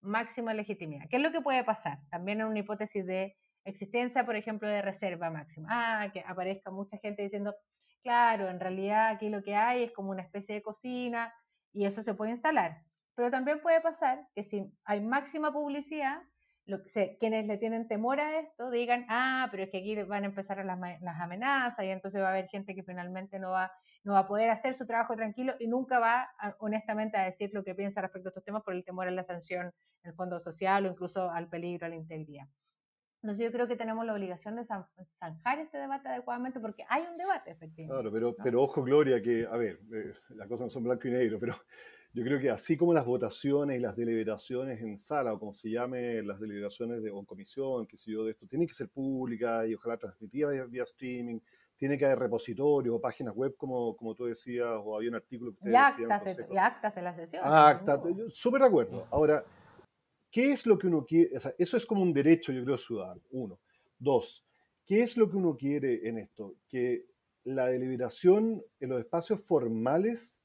máxima legitimidad. ¿Qué es lo que puede pasar? También en una hipótesis de existencia, por ejemplo, de reserva máxima. Ah, que aparezca mucha gente diciendo, claro, en realidad aquí lo que hay es como una especie de cocina y eso se puede instalar. Pero también puede pasar que si hay máxima publicidad, lo que quienes le tienen temor a esto digan, ah, pero es que aquí van a empezar las, las, amenazas y entonces va a haber gente que finalmente no va, no va a poder hacer su trabajo tranquilo y nunca va honestamente a decir lo que piensa respecto a estos temas por el temor a la sanción en el fondo social o incluso al peligro a la integridad. Entonces yo creo que tenemos la obligación de zanjar este debate adecuadamente porque hay un debate, efectivamente. Claro, pero, pero ojo, Gloria, que, a ver, eh, las cosas no son blanco y negro, pero yo creo que así como las votaciones y las deliberaciones en sala, o como se llame, las deliberaciones de, o comisión, que sé yo, de esto, tienen que ser públicas y ojalá transmitidas vía, streaming, tiene que haber repositorios o páginas web, como, como tú decías, o había un artículo que ustedes y actas, de, y actas de la sesión. Actas, súper de acuerdo. Ahora, ¿Qué es lo que uno quiere? eso es como un derecho, yo creo, ciudadano. Uno. Dos, ¿qué es lo que uno quiere en esto? Que la deliberación en los espacios formales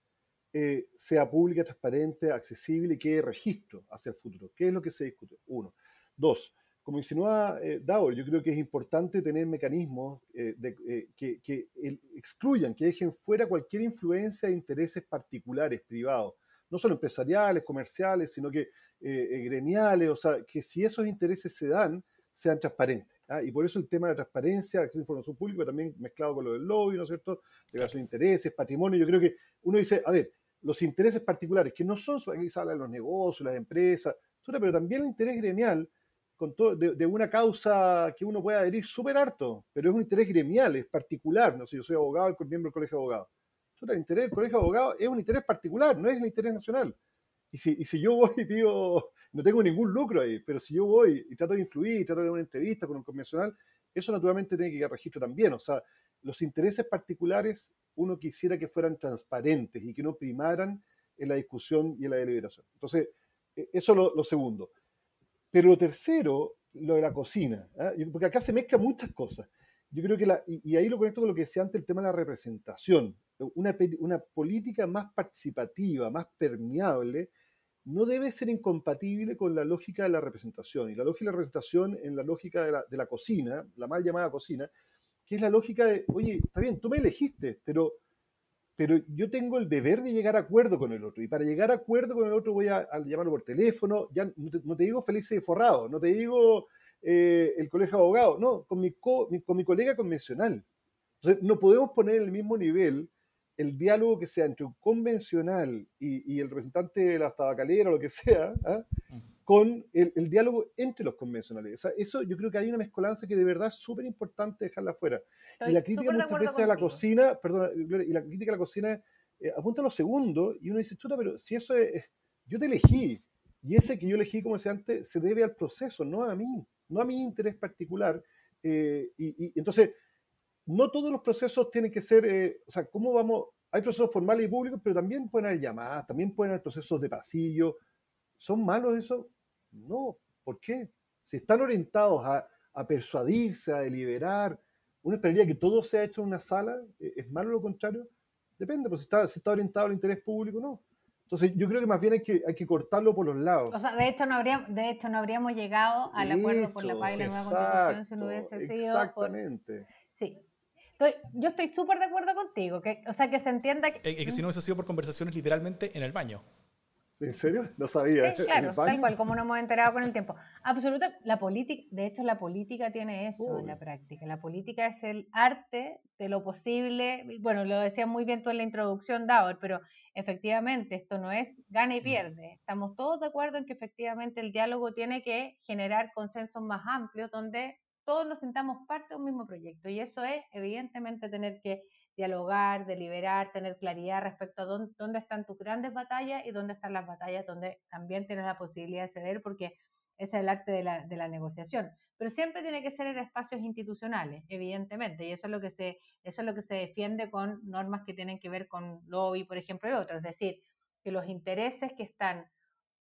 eh, sea pública, transparente, accesible y quede registro hacia el futuro. ¿Qué es lo que se discute? Uno. Dos, como insinúa eh, yo creo que es importante tener mecanismos eh, eh, que, que excluyan, que dejen fuera cualquier influencia de intereses particulares, privados no solo empresariales, comerciales, sino que eh, eh, gremiales, o sea, que si esos intereses se dan, sean transparentes. ¿ah? Y por eso el tema de transparencia, acceso a información pública, también mezclado con lo del lobby, ¿no es cierto? Declaración de intereses, patrimonio, yo creo que uno dice, a ver, los intereses particulares, que no son, aquí se habla de los negocios, las empresas, pero también el interés gremial, con todo, de, una causa que uno puede adherir súper harto, pero es un interés gremial, es particular, no sé, yo soy abogado, el miembro del colegio de abogados el interés del colegio de abogados es un interés particular, no es el interés nacional. Y si, y si yo voy y pido, no tengo ningún lucro ahí, pero si yo voy y trato de influir, trato de una entrevista con un convencional, eso naturalmente tiene que ir a registro también. O sea, los intereses particulares uno quisiera que fueran transparentes y que no primaran en la discusión y en la deliberación. Entonces, e, eso es lo, segundo. Pero lo tercero, lo de la cocina, ¿ah? porque acá se mezclan muchas cosas. Yo creo que, la, y, ahí lo conecto con lo que decía antes, el tema de la representación una, una política más participativa, más permeable, no debe ser incompatible con la lógica de la representación. Y la lógica de la representación en la lógica de la, de la, cocina, la mal llamada cocina, que es la lógica de, oye, está bien, tú me elegiste, pero, pero yo tengo el deber de llegar a acuerdo con el otro. Y para llegar a acuerdo con el otro voy a, llamarlo por teléfono, ya no te, digo feliz y forrado, no te digo eh, el colegio de abogados, no, con mi, con mi colega convencional. Entonces, no podemos poner en el mismo nivel el diálogo que sea entre un convencional y, el representante de la tabacalera o lo que sea, ¿ah? con el, diálogo entre los convencionales. O sea, eso yo creo que hay una mezcolanza que de verdad es súper importante dejarla fuera. y la crítica muchas veces a la cocina, perdón, y la crítica a la cocina eh, apunta a lo segundo y uno dice, chuta, pero si eso es, yo te elegí y ese que yo elegí, como decía antes, se debe al proceso, no a mí, no a mi interés particular. Eh, y, y entonces no todos los procesos tienen que ser, eh, o sea, ¿cómo vamos? Hay procesos formales y públicos, pero también pueden haber llamadas, también pueden haber procesos de pasillo. ¿Son malos eso? No. ¿Por qué? Si están orientados a, persuadirse, a deliberar, uno esperaría que todo sea hecho en una sala. ¿e-, ¿Es malo lo contrario? Depende, pues si está, si está orientado al interés público, no. Entonces, yo creo que más bien hay que, hay que cortarlo por los lados. O sea, de hecho, no, habría, de hecho, no habríamos llegado al acuerdo por la y la nueva constitución si no hubiese sido. Exactamente. Sí, yo estoy súper de acuerdo contigo, que, o sea, que se entienda que... Es que si no hubiese sido por conversaciones literalmente en el baño. ¿En serio? No sabía. Sí, claro, tal cual, como nos hemos enterado con el tiempo. Absoluta, la política, de hecho la política tiene eso en la práctica. La política es el arte de lo posible, bueno, lo decía muy bien tú en la introducción, Dauer, pero efectivamente esto no es gana y pierde. Estamos todos de acuerdo en que efectivamente el diálogo tiene que generar consensos más amplios donde todos nos sintamos parte de un mismo proyecto. Y eso es, evidentemente, tener que dialogar, deliberar, tener claridad respecto a dónde, están tus grandes batallas y dónde están las batallas donde también tienes la posibilidad de ceder, porque ese es el arte de la, de la negociación. Pero siempre tiene que ser en espacios institucionales, evidentemente, y eso es lo que se, eso es lo que se defiende con normas que tienen que ver con lobby, por ejemplo, y otros. Es decir, que los intereses que están,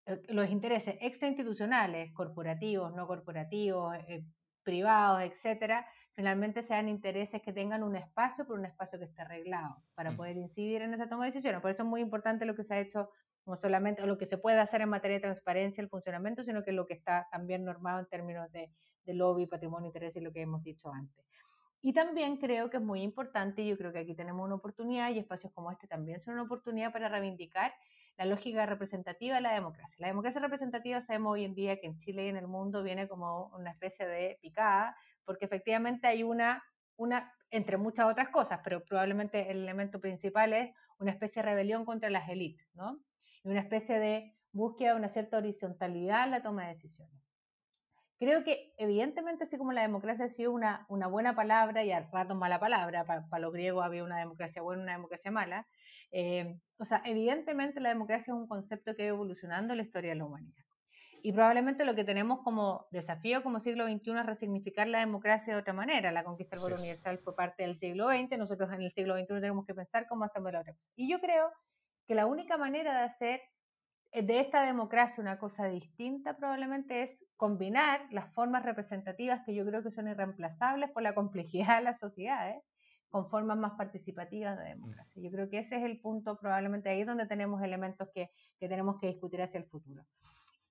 eh, los intereses extrainstitucionales, corporativos, no corporativos, eh, privados, etcétera, finalmente sean intereses que tengan un espacio, pero un espacio que esté arreglado para mm. poder incidir en esa toma de decisiones. Por eso es muy importante lo que se ha hecho, no solamente lo que se puede hacer en materia de transparencia, el funcionamiento, sino que lo que está también normado en términos de, de lobby, patrimonio, interés y lo que hemos dicho antes. Y también creo que es muy importante, y yo creo que aquí tenemos una oportunidad, y espacios como este también son una oportunidad para reivindicar la lógica representativa de la democracia. La democracia representativa sabemos hoy en día que en Chile y en el mundo viene como una especie de picada, porque efectivamente hay una, una, entre muchas otras cosas, pero probablemente el elemento principal es una especie de rebelión contra las élites, ¿no? Y una especie de búsqueda de una cierta horizontalidad en la toma de decisiones. Creo que evidentemente, así como la democracia ha sido una, una buena palabra y al rato mala palabra, para, para los griegos había una democracia buena y una democracia mala, eh, o sea, evidentemente la democracia es un concepto que ha ido evolucionando en la historia de la humanidad. Y probablemente lo que tenemos como desafío como siglo XXI es resignificar la democracia de otra manera. La conquista del voto universal fue parte del siglo XX, nosotros en el siglo XXI tenemos que pensar cómo hacemos la otra cosa. Y yo creo que la única manera de hacer de esta democracia una cosa distinta probablemente es combinar las formas representativas que yo creo que son irreemplazables por la complejidad de las sociedades con formas más participativas de democracia. Yo creo que ese es el punto, probablemente ahí donde tenemos elementos que, que tenemos que discutir hacia el futuro.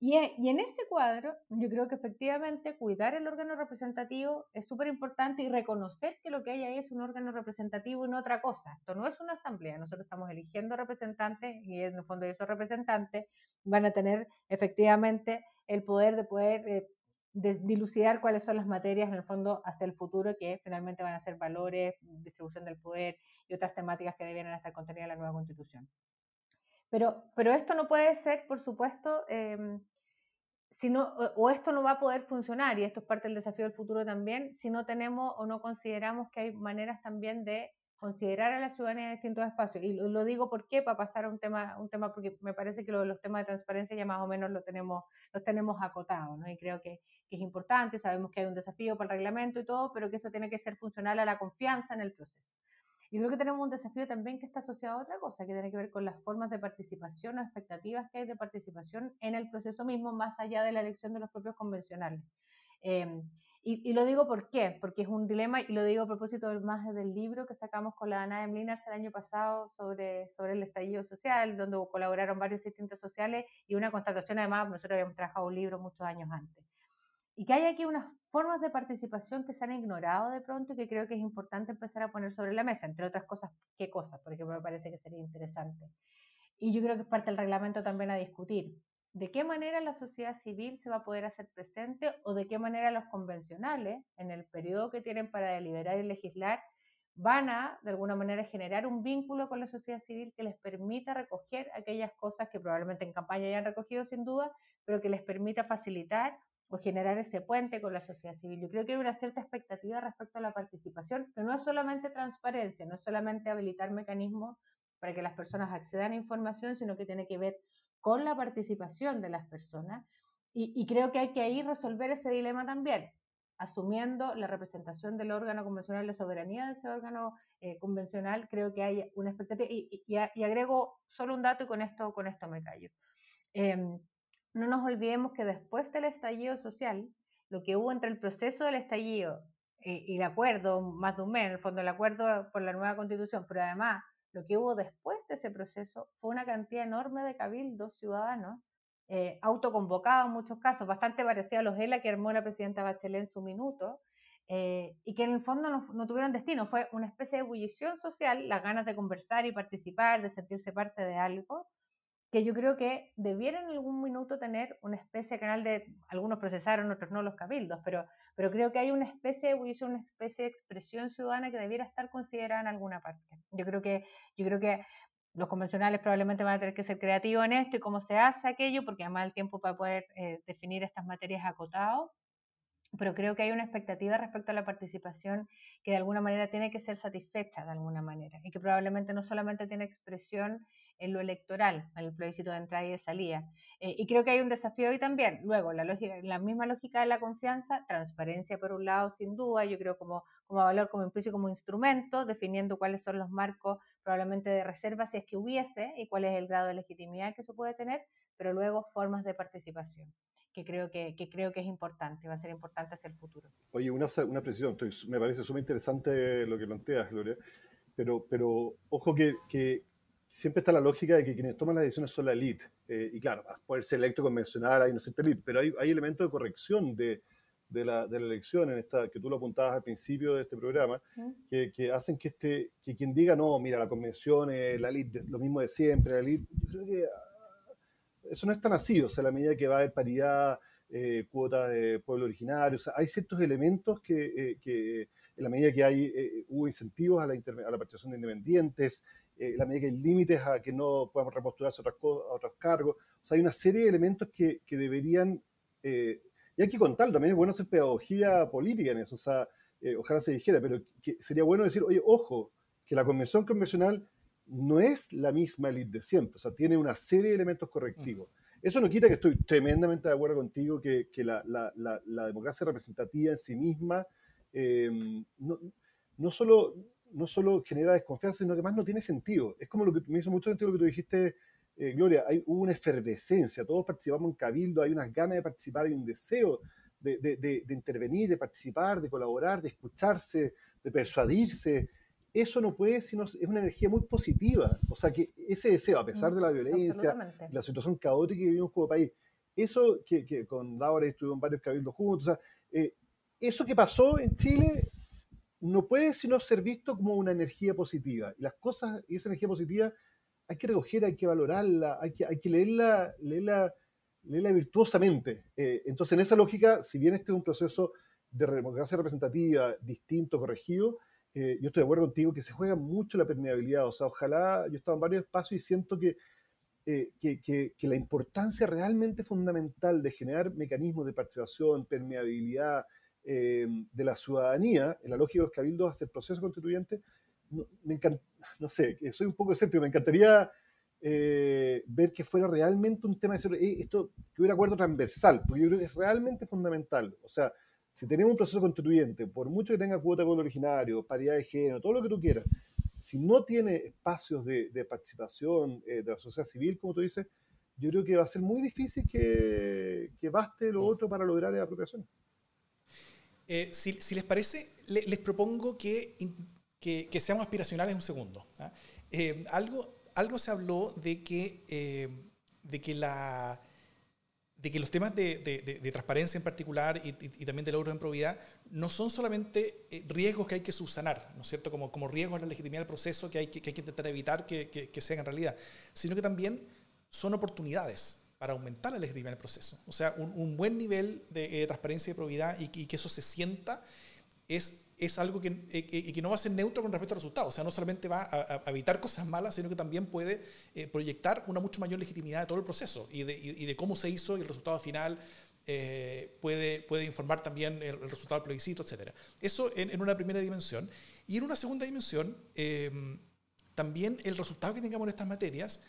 Y, e, y, en ese cuadro, yo creo que efectivamente cuidar el órgano representativo es súper importante y reconocer que lo que hay ahí es un órgano representativo y no otra cosa. Esto no es una asamblea, nosotros estamos eligiendo representantes y en el fondo esos representantes van a tener efectivamente el poder de poder eh, de dilucidar cuáles son las materias en el fondo hacia el futuro que finalmente van a ser valores, distribución del poder y otras temáticas que debieran estar contenidas en la nueva constitución. Pero, pero esto no puede ser, por supuesto, eh, o esto no va a poder funcionar, y esto es parte del desafío del futuro también, si no tenemos o no consideramos que hay maneras también de considerar a la ciudadanía en distintos espacios. Y lo, digo porque para pasar a un tema, un tema porque me parece que los temas de transparencia ya más o menos lo tenemos, los tenemos acotados, ¿no? Y creo que, es importante, sabemos que hay un desafío para el reglamento y todo, pero que esto tiene que ser funcional a la confianza en el proceso. Y creo que tenemos un desafío también que está asociado a otra cosa, que tiene que ver con las formas de participación o expectativas que hay de participación en el proceso mismo, más allá de la elección de los propios convencionales. Eh, y, lo digo por qué, porque es un dilema, y lo digo a propósito del, más del libro que sacamos con la Ana de Mlinars el año pasado sobre, sobre el estallido social, donde colaboraron varios asistentes sociales y una constatación además, nosotros habíamos trabajado un libro muchos años antes. Y que hay aquí unas formas de participación que se han ignorado de pronto y que creo que es importante empezar a poner sobre la mesa, entre otras cosas, ¿qué cosas? Por ejemplo, me parece que sería interesante. Y yo creo que es parte del reglamento también a discutir de qué manera la sociedad civil se va a poder hacer presente o de qué manera los convencionales, en el periodo que tienen para deliberar y legislar, van a, de alguna manera, generar un vínculo con la sociedad civil que les permita recoger aquellas cosas que probablemente en campaña ya han recogido sin duda, pero que les permita facilitar o generar ese puente con la sociedad civil. Yo creo que hay una cierta expectativa respecto a la participación, que no es solamente transparencia, no es solamente habilitar mecanismos para que las personas accedan a información, sino que tiene que ver con la participación de las personas. Y, creo que hay que ahí resolver ese dilema también, asumiendo la representación del órgano convencional, la soberanía de ese órgano eh, convencional, creo que hay una expectativa. Y, y, agrego solo un dato y con esto, con esto me callo. Em, no nos olvidemos que después del estallido social, lo que hubo entre el proceso del estallido y, el acuerdo, más de un mes, en el fondo el acuerdo por la nueva constitución, pero además lo que hubo después de ese proceso fue una cantidad enorme de cabildos ciudadanos, eh, autoconvocados en muchos casos, bastante parecido a los ELA que armó la presidenta Bachelet en su minuto, eh, y que en el fondo no, tuvieron destino, fue una especie de ebullición social, las ganas de conversar y participar, de sentirse parte de algo, que yo creo que debiera en algún minuto tener una especie de canal de, algunos procesaron, otros no los cabildos, pero, pero creo que hay una especie ebullición, una especie de expresión ciudadana que debiera estar considerada en alguna parte. Yo creo que, yo creo que los convencionales probablemente van a tener que ser creativos en esto y cómo se hace aquello, porque además el tiempo para poder eh, definir estas materias acotado, pero creo que hay una expectativa respecto a la participación que de alguna manera tiene que ser satisfecha de alguna manera y que probablemente no solamente tiene expresión en lo electoral, en el plebiscito de entrada y de salida. Eh, y creo que hay un desafío hoy también. Luego, la, lógica, la misma lógica de la confianza, transparencia por un lado, sin duda, yo creo como, como valor, como impulso como instrumento, definiendo cuáles son los marcos probablemente de reserva si es que hubiese y cuál es el grado de legitimidad que eso puede tener, pero luego formas de participación que creo que, que, creo que es importante, va a ser importante hacia el futuro. Oye, una, una precisión, me parece súper interesante lo que planteas, Gloria, pero, pero ojo que, que, siempre está la lógica de que quienes toman las decisiones son la elite, eh, y claro, puede ser electo convencional, hay una cierta elite, pero hay, hay elementos de corrección de, de la, de la, elección, en esta, que tú lo apuntabas al principio de este programa, que, que, hacen que, este, que quien diga, no, mira, la convención, es la elite, lo mismo de siempre, la elite, yo creo que eso no es tan así, o sea, la medida que va a haber paridad, eh, cuota de pueblo originario, o sea, hay ciertos elementos que, eh, en la medida que hay, eh, hubo incentivos a la, a participación de independientes, en la medida que hay límites a que no podamos repostularse a otros, a otros cargos, o sea, hay una serie de elementos que, deberían, y hay que contar, también es bueno hacer pedagogía política en eso, o sea, ojalá se dijera, pero sería bueno decir, oye, ojo, que la convención convencional no es la misma elite de siempre, o sea, tiene una serie de elementos correctivos. Eso no quita que estoy tremendamente de acuerdo contigo que, que la, la, la, democracia representativa en sí misma em, no, no, solo, no solo genera desconfianza, sino que más no tiene sentido. Es como lo que me hizo mucho sentido lo que tú dijiste, eh, Gloria, hay, hubo una efervescencia, todos participamos en Cabildo, hay unas ganas de participar, hay un deseo de, de, de, de intervenir, de participar, de colaborar, de escucharse, de persuadirse eso no puede sino es una energía muy positiva. O sea, que ese deseo, a pesar de la violencia, la situación caótica que vivimos como país, eso que, que con Laura estuvimos varios cabildos juntos, o sea, eh, eso que pasó en Chile no puede sino ser visto como una energía positiva. Y las cosas, y esa energía positiva, hay que recoger, hay que valorarla, hay que, hay que leerla, leerla, leerla virtuosamente. Eh, entonces, en esa lógica, si bien este es un proceso de democracia representativa distinto, corregido, eh, yo estoy de acuerdo contigo que se juega mucho la permeabilidad. O sea, ojalá, yo he estado en varios espacios y siento que, eh, que, que, la importancia realmente fundamental de generar mecanismos de participación, permeabilidad eh, de la ciudadanía, en la lógica de los cabildos hacia el proceso constituyente, no, me no sé, soy un poco escéptico, me encantaría ver que fuera realmente un tema de esto, que hubiera acuerdo transversal, porque yo creo que es realmente fundamental. O sea, si tenemos un proceso constituyente, por mucho que tenga cuota de pueblo originario, paridad de género, todo lo que tú quieras, si no tiene espacios de, participación eh, de la sociedad civil, como tú dices, yo creo que va a ser muy difícil que, que baste lo otro para lograr la apropiación. Eh, si, si, les parece, les propongo que, que, que, seamos aspiracionales un segundo. ¿ah? Eh, algo, algo se habló de que, de que la de que los temas de, transparencia en particular y, también de logros en probidad no son solamente eh, riesgos que hay que subsanar, ¿no es cierto? Como, como riesgos a la legitimidad del proceso que hay que, que intentar evitar que, que, sean en realidad, sino que también son oportunidades para aumentar la legitimidad del proceso. O sea, un, buen nivel de eh, transparencia y probidad y, que eso se sienta es es algo que, eh, que, no va a ser neutro con respecto al resultado. O sea, no solamente va a, evitar cosas malas, sino que también puede eh, proyectar una mucho mayor legitimidad de todo el proceso y de, cómo se hizo y el resultado final eh, puede, puede informar también el, resultado del plebiscito, etc. Eso en, una primera dimensión. Y en una segunda dimensión, también el resultado que tengamos en estas materias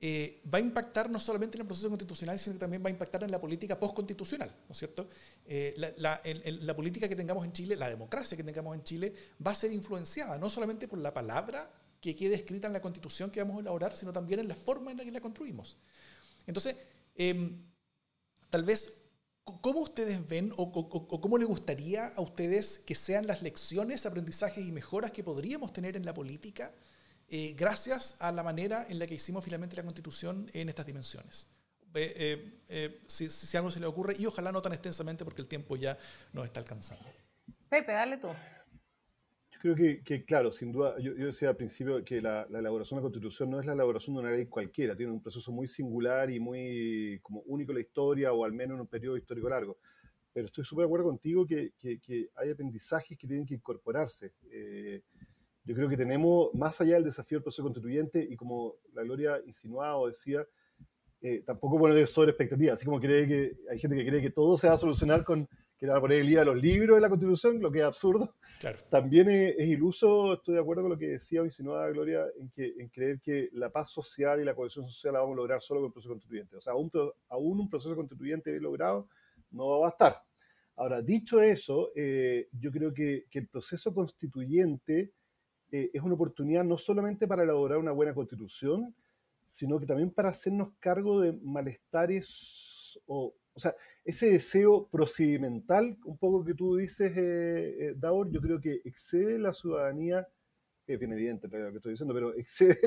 eh, va a impactar no solamente en el proceso constitucional, sino que también va a impactar en la política postconstitucional, ¿no es cierto? Eh, la, la, política que tengamos en Chile, la democracia que tengamos en Chile, va a ser influenciada no solamente por la palabra que quede escrita en la constitución que vamos a elaborar, sino también en la forma en la que la construimos. Entonces, em, tal vez, ¿cómo ustedes ven o, o, cómo les gustaría a ustedes que sean las lecciones, aprendizajes y mejoras que podríamos tener en la política? Eh, gracias a la manera en la que hicimos finalmente la constitución en estas dimensiones. Eh, eh, si, algo se le ocurre, y ojalá no tan extensamente porque el tiempo ya nos está alcanzando. Pepe, dale tú. Yo creo que, que claro, sin duda, yo, decía al principio que la, elaboración de la Constitución no es la elaboración de una ley cualquiera, tiene un proceso muy singular y muy como único en la historia o al menos en un periodo histórico largo. Pero estoy súper de acuerdo contigo que, que, que, hay aprendizajes que tienen que incorporarse. Eh, yo creo que tenemos, más allá del desafío del proceso constituyente, y como la Gloria insinuaba o decía, eh, tampoco poner sobre expectativas, así como cree que hay gente que cree que todo se va a solucionar con que le va a poner el IVA a los libros de la Constitución, lo que es absurdo. También es, iluso, estoy de acuerdo con lo que decía o insinuaba Gloria, en, que, en creer que la paz social y la cohesión social la vamos a lograr solo con el proceso constituyente. O sea, aún, aún un proceso constituyente bien logrado no va a bastar. Ahora, dicho eso, eh, yo creo que, que, el proceso constituyente eh, es una oportunidad no solamente para elaborar una buena constitución, sino que también para hacernos cargo de malestares o, o sea, ese deseo procedimental, un poco que tú dices, eh, eh yo creo que excede la ciudadanía, es bien evidente lo que estoy diciendo, pero excede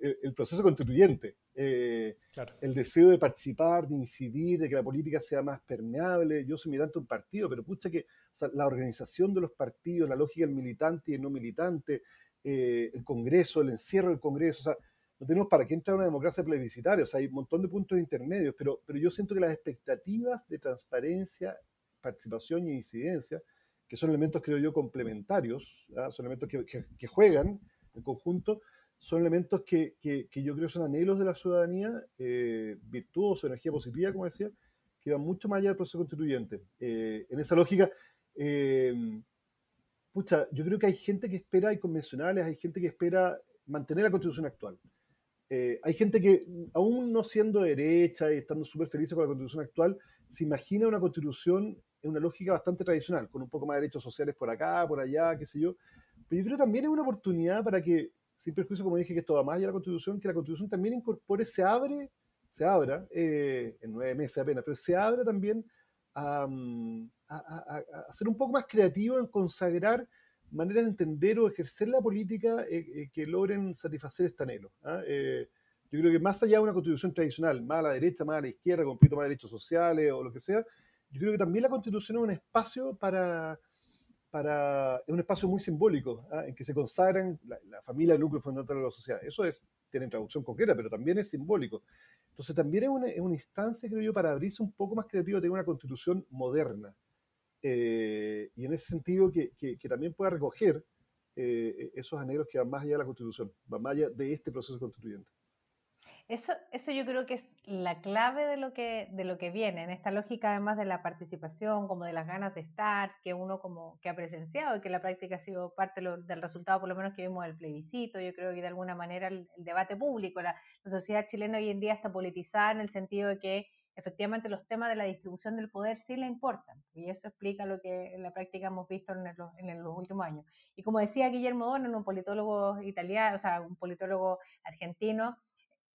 el, proceso constituyente. Eh, el deseo de participar, de incidir, de que la política sea más permeable. Yo soy militante de un partido, pero pucha que la organización de los partidos, la lógica del militante y el no militante, eh, el Congreso, el encierro del Congreso, o sea, no tenemos para qué entrar a una democracia plebiscitaria, o sea, hay un montón de puntos intermedios, pero, pero yo siento que las expectativas de transparencia, participación y incidencia, que son elementos, creo yo, complementarios, ¿ah? son elementos que, que, juegan en conjunto, son elementos que, que, yo creo son anhelos de la ciudadanía, eh, virtuosos, energía positiva, como decía, que van mucho más allá del proceso constituyente. Eh, en esa lógica, eh, pucha, yo creo que hay gente que espera, hay convencionales, hay gente que espera mantener la constitución actual. Eh, hay gente que, aún no siendo derecha y estando súper felices con la constitución actual, se imagina una constitución en una lógica bastante tradicional, con un poco más de derechos sociales por acá, por allá, qué sé yo. Pero yo creo también es una oportunidad para que, sin perjuicio, como dije, que esto va más allá la constitución, que la constitución también incorpore, se abre, se abra, eh, en nueve meses apenas, pero se abra también a, a, ser un poco más creativo en consagrar maneras de entender o ejercer la política eh, eh, que logren satisfacer este anhelo. ¿ah? Eh, yo creo que más allá de una constitución tradicional, más a la derecha, más a la izquierda, con más de derechos sociales o lo que sea, yo creo que también la constitución es un espacio para, para es un espacio muy simbólico, ¿ah? en que se consagran la, familia, el núcleo fundamental de la sociedad. Eso es, tiene traducción concreta, pero también es simbólico. Entonces también es una, es una instancia, creo yo, para abrirse un poco más creativo tener una constitución moderna, eh, y en ese sentido que, que, también pueda recoger eh, esos anhelos que van más allá de la Constitución, van más allá de este proceso constituyente. Eso, eso yo creo que es la clave de lo, que, de lo que viene, en esta lógica además de la participación, como de las ganas de estar, que uno como que ha presenciado y que la práctica ha sido parte del resultado por lo menos que vimos del plebiscito, yo creo que de alguna manera el, debate público, la, sociedad chilena hoy en día está politizada en el sentido de que efectivamente los temas de la distribución del poder sí le importan. Y eso explica lo que en la práctica hemos visto en, los últimos años. Y como decía Guillermo Donen, un politólogo italiano, o sea, un politólogo argentino,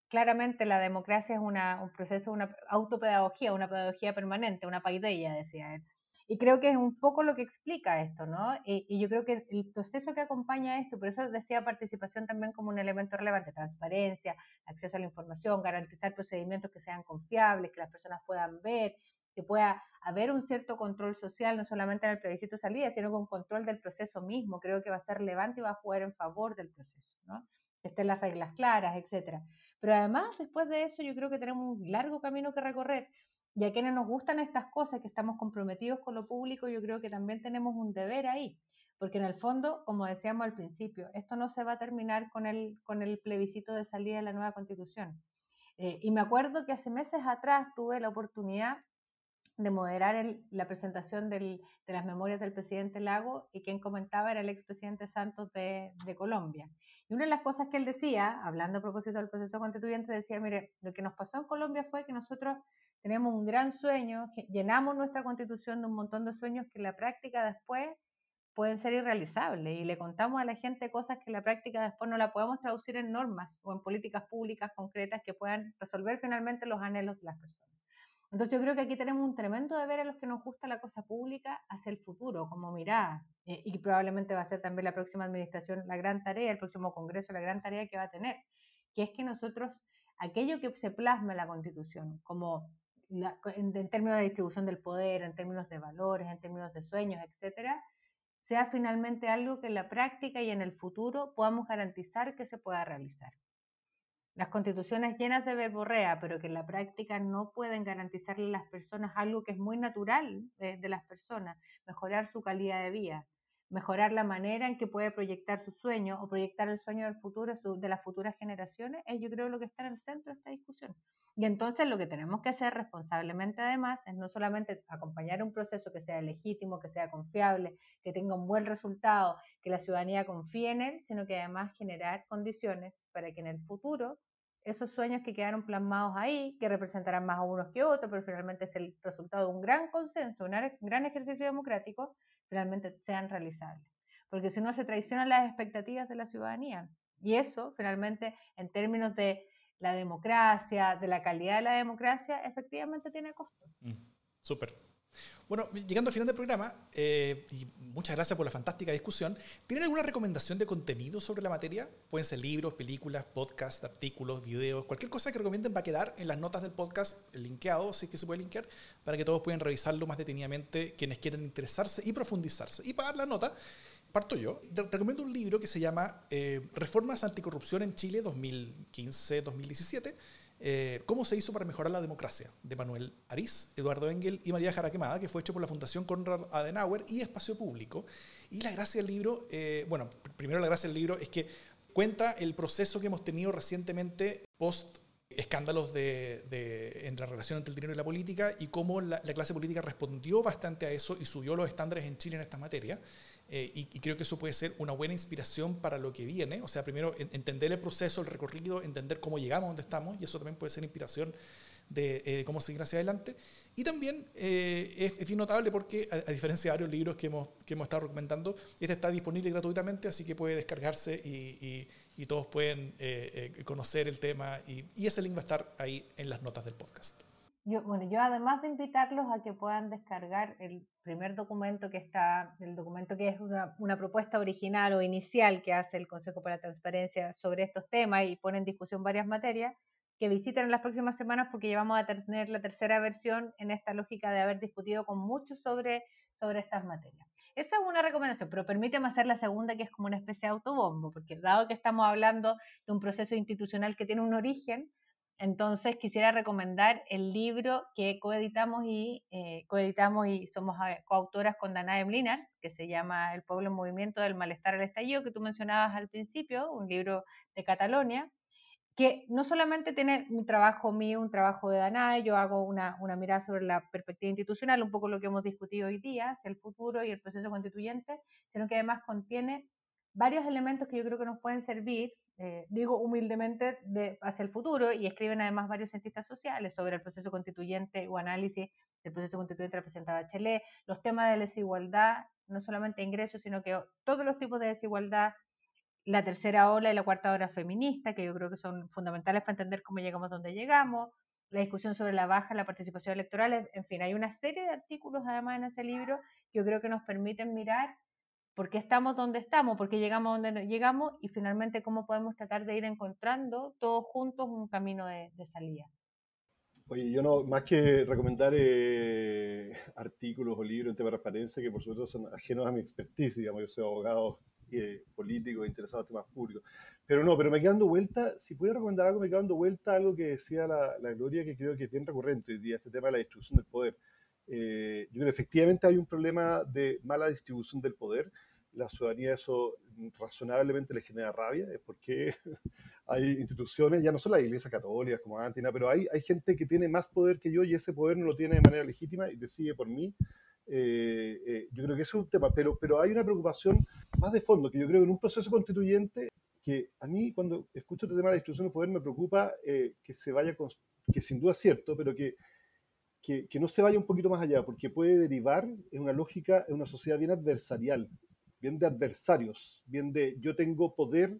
claramente la democracia es un proceso, una autopedagogía, una pedagogía permanente, una paideia, decía él. Y creo que es un poco lo que explica esto, ¿no? Y, yo creo que el proceso que acompaña esto, por eso decía participación también como un elemento relevante, transparencia, acceso a la información, garantizar procedimientos que sean confiables, que las personas puedan ver, que pueda haber un cierto control social, no solamente en el plebiscito salida, sino con control del proceso mismo. Creo que va a ser relevante y va a jugar en favor del proceso, ¿no? Que estén las reglas claras, etcétera. Pero además, después de eso, yo creo que tenemos un largo camino que recorrer y a quienes nos gustan estas cosas, que estamos comprometidos con lo público, yo creo que también tenemos un deber ahí, porque en el fondo, como decíamos al principio, esto no se va a terminar con el, con el plebiscito de salida de la nueva constitución. Eh, y me acuerdo que hace meses atrás tuve la oportunidad de moderar la presentación de las memorias del presidente Lago y quien comentaba era el expresidente Santos de, de, Colombia. Y una de las cosas que él decía, hablando a propósito del proceso constituyente, decía, mire, lo que nos pasó en Colombia fue que nosotros tenemos un gran sueño, llenamos nuestra constitución de un montón de sueños que en la práctica después pueden ser irrealizables y le contamos a la gente cosas que en la práctica después no la podemos traducir en normas o en políticas públicas concretas que puedan resolver finalmente los anhelos de las personas. Entonces yo creo que aquí tenemos un tremendo deber a los que nos gusta la cosa pública hacia el futuro, como mirada, eh, y probablemente va a ser también la próxima administración la gran tarea, el próximo Congreso la gran tarea que va a tener, que es que nosotros, aquello que se plasma en la Constitución, como en, términos de distribución del poder, en términos de valores, en términos de sueños, etcétera, sea finalmente algo que en la práctica y en el futuro podamos garantizar que se pueda realizar. Las constituciones llenas de verborrea, pero que en la práctica no pueden garantizarle a las personas algo que es muy natural de, de las personas, mejorar su calidad de vida, mejorar la manera en que puede proyectar su sueño o proyectar el sueño del futuro de las futuras generaciones, es yo creo lo que está en el centro de esta discusión. Y entonces lo que tenemos que hacer responsablemente además es no solamente acompañar un proceso que sea legítimo, que sea confiable, que tenga un buen resultado, que la ciudadanía confíe en él, sino que además generar condiciones para que en el futuro esos sueños que quedaron plasmados ahí, que representarán más a unos que otros, pero finalmente es el resultado de un gran consenso, un gran ejercicio democrático, finalmente sean realizables. Porque si no se traicionan las expectativas de la ciudadanía. Y eso, finalmente, en términos de la democracia, de la calidad de la democracia, efectivamente tiene costo. Mm, súper. Bueno, llegando al final del programa, eh, y muchas gracias por la fantástica discusión, ¿tienen alguna recomendación de contenido sobre la materia? Pueden ser libros, películas, podcasts, artículos, videos, cualquier cosa que recomienden va a quedar en las notas del podcast linkeado, si es que se puede linkear, para que todos puedan revisarlo más detenidamente quienes quieran interesarse y profundizarse. Y para dar la nota, parto yo, recomiendo un libro que se llama eh, Reformas Anticorrupción en Chile 2015-2017 eh, ¿Cómo se hizo para mejorar la democracia? de Manuel Ariz, Eduardo Engel y María Jaraquemada, que fue hecho por la Fundación Konrad Adenauer y Espacio Público. Y la gracia del libro, eh, bueno, primero la gracia del libro es que cuenta el proceso que hemos tenido recientemente post escándalos de, en la relación entre el dinero y la política y cómo la, la, clase política respondió bastante a eso y subió los estándares en Chile en esta materia. Eh, y, creo que eso puede ser una buena inspiración para lo que viene. O sea, primero entender el proceso, el recorrido, entender cómo llegamos a donde estamos, y eso también puede ser inspiración de eh, cómo seguir hacia adelante. Y también eh, es, es, notable porque, a, diferencia de varios libros que hemos, que hemos estado recomendando, este está disponible gratuitamente, así que puede descargarse y, y, todos pueden conocer el tema. Y, y ese link va a estar ahí en las notas del podcast. Yo, bueno, yo además de invitarlos a que puedan descargar el primer documento que está, el documento que es una, una, propuesta original o inicial que hace el Consejo para la Transparencia sobre estos temas y pone en discusión varias materias, que visiten en las próximas semanas porque ya vamos a tener la tercera versión en esta lógica de haber discutido con muchos sobre, sobre estas materias. Esa es una recomendación, pero permíteme hacer la segunda, que es como una especie de autobombo, porque dado que estamos hablando de un proceso institucional que tiene un origen, entonces quisiera recomendar el libro que coeditamos y, eh, coeditamos y somos coautoras con Danae Mlinars, que se llama El pueblo en movimiento del malestar al estallido, que tú mencionabas al principio, un libro de Catalonia, que no solamente tiene un trabajo mío, un trabajo de Danae, yo hago una, una mirada sobre la perspectiva institucional, un poco lo que hemos discutido hoy día, hacia el futuro y el proceso constituyente, sino que además contiene varios elementos que yo creo que nos pueden servir eh, digo humildemente, de, hacia el futuro y escriben además varios cientistas sociales sobre el proceso constituyente o análisis del proceso constituyente representado a Chile, los temas de desigualdad, no solamente ingresos, sino que todos los tipos de desigualdad, la tercera ola y la cuarta ola feminista, que yo creo que son fundamentales para entender cómo llegamos donde llegamos, la discusión sobre la baja, la participación electoral, en fin, hay una serie de artículos además en ese libro que yo creo que nos permiten mirar por qué estamos donde estamos, por qué llegamos donde llegamos y finalmente cómo podemos tratar de ir encontrando todos juntos un camino de, salida. Oye, yo no, más que recomendar eh, artículos o libros en tema de transparencia, que por supuesto son ajenos a mi expertise, digamos, yo soy abogado eh, político interesado en temas públicos. Pero no, pero me quedo dando vuelta, si pudiera recomendar algo, me quedo dando vuelta algo que decía la, la Gloria, que creo que es bien recurrente hoy día, este tema de la distribución del poder. Eh, yo creo que efectivamente hay un problema de mala distribución del poder. La ciudadanía eso razonablemente le genera rabia, es porque hay instituciones, ya no son las iglesias católicas como antes, pero hay, hay gente que tiene más poder que yo y ese poder no lo tiene de manera legítima y decide por mí. Eh, eh, yo creo que ese es un tema, pero, pero hay una preocupación más de fondo, que yo creo que en un proceso constituyente, que a mí cuando escucho este tema de la distribución del poder me preocupa que se vaya, que sin duda es cierto, pero que que, no se vaya un poquito más allá, porque puede derivar en una lógica, en una sociedad bien adversarial, bien de adversarios, bien de yo tengo poder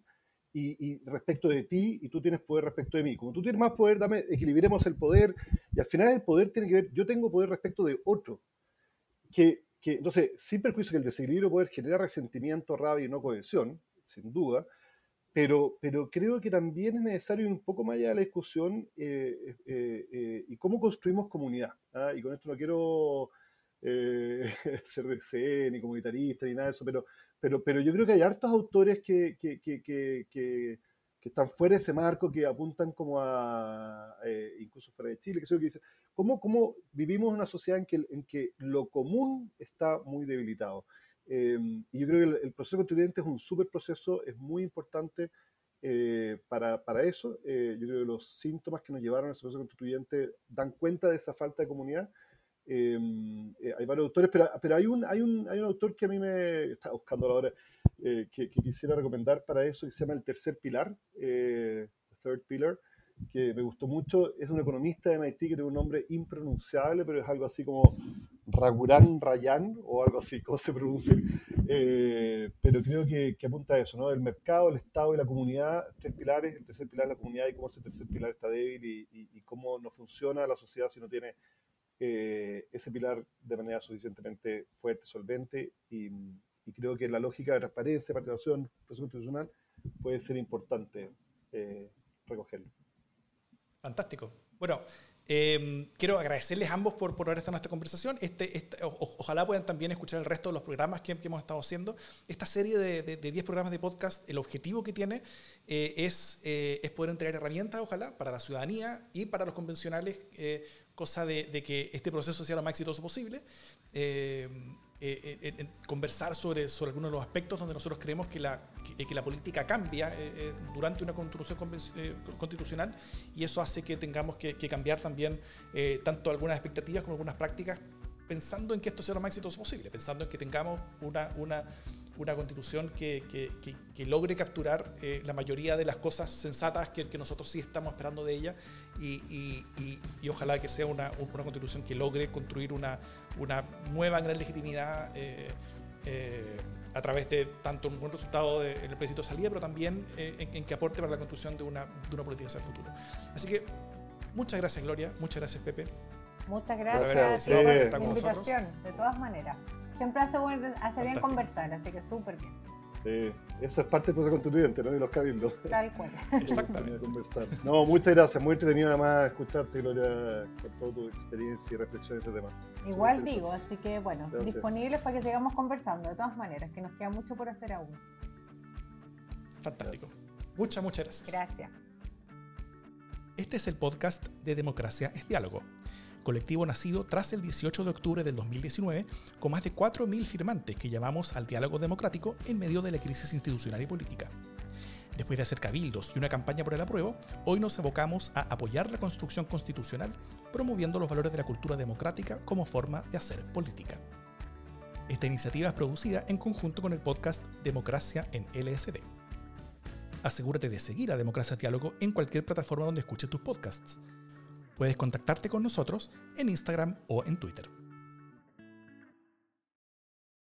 y, respecto de ti y tú tienes poder respecto de mí. Como tú tienes más poder, dame, equilibremos el poder y al final el poder tiene que ver, yo tengo poder respecto de otro. Que, que entonces, sin perjuicio que el desequilibrio poder genera resentimiento, rabia y no cohesión, sin duda, pero, pero creo que también es necesario ir un poco más allá de la discusión eh, eh, eh, y cómo construimos comunidad. ¿ah? Y con esto no quiero eh, ser de ni comunitarista, ni nada de eso, pero, pero, pero yo creo que hay hartos autores que, que, que, que están fuera de ese marco, que apuntan como a, eh, incluso fuera de Chile, que sé que dice, ¿cómo, ¿cómo, vivimos una sociedad en que, en que lo común está muy debilitado? Em, y yo creo que el, proceso constituyente es un súper proceso, es muy importante eh, para, para, eso. Eh, yo creo que los síntomas que nos llevaron a ese proceso constituyente dan cuenta de esa falta de comunidad. Em, eh, hay varios autores, pero, pero hay, un, hay, un, hay un autor que a mí me está buscando ahora, que, que, quisiera recomendar para eso, que se llama El Tercer Pilar, Third Pillar, que me gustó mucho. Es un economista de MIT que tiene un nombre impronunciable, pero es algo así como Raguran Rayan o algo así, como se pronuncia. Eh, pero creo que, apunta a eso, ¿no? El mercado, el Estado y la comunidad, tres pilares. El tercer pilar es la comunidad y cómo ese tercer pilar está débil y, cómo no funciona la sociedad si no tiene eh, ese pilar de manera suficientemente fuerte, solvente. Y, y, creo que la lógica de transparencia, participación, proceso institucional puede ser importante eh, recogerlo. Fantástico. Bueno, Em, quiero agradecerles a ambos por, por haber estado en esta conversación. Este, este ojalá puedan también escuchar el resto de los programas que, hemos estado haciendo. Esta serie de 10 programas de podcast, el objetivo que tiene eh, es, eh, es poder entregar herramientas, ojalá, para la ciudadanía y para los convencionales, eh, cosa de, de, que este proceso sea lo más exitoso posible. Eh, eh, conversar sobre, sobre algunos de los aspectos donde nosotros creemos que la, que, la política cambia eh, durante una construcción constitucional y eso hace que tengamos que, que cambiar también tanto algunas expectativas como algunas prácticas pensando en que esto sea lo más exitoso posible, pensando en que tengamos una, una, una constitución que, que, logre capturar eh, la mayoría de las cosas sensatas que, nosotros sí estamos esperando de ella y, y, y, ojalá que sea una, una, constitución que logre construir una, una nueva gran legitimidad eh, eh, a través de tanto un buen resultado en el plebiscito de salida, pero también en, que aporte para la construcción de una, de una política hacia el futuro. Así que muchas gracias Gloria, muchas gracias Pepe. Muchas gracias, por la invitación, de todas maneras. Siempre hace, hace bien conversar, así que súper bien. Sí, eso es parte del proceso constituyente, ¿no? Y los cabildos. Tal cual. Exactamente. conversar. No, muchas gracias. Muy entretenido además escucharte, Gloria, con toda tu experiencia y reflexión en este tema. Igual digo, así que bueno, disponibles para que sigamos conversando, de todas maneras, que nos queda mucho por hacer aún. Fantástico. Muchas, muchas gracias. Gracias. Este es el podcast de Democracia es Diálogo colectivo nacido tras el 18 de octubre del 2019, con más de 4.000 firmantes que llamamos al diálogo democrático en medio de la crisis institucional y política. Después de hacer cabildos y una campaña por el apruebo, hoy nos abocamos a apoyar la construcción constitucional, promoviendo los valores de la cultura democrática como forma de hacer política. Esta iniciativa es producida en conjunto con el podcast Democracia en LSD. Asegúrate de seguir a Democracia Diálogo en cualquier plataforma donde escuches tus podcasts Puedes contactarte con nosotros en Instagram o en Twitter.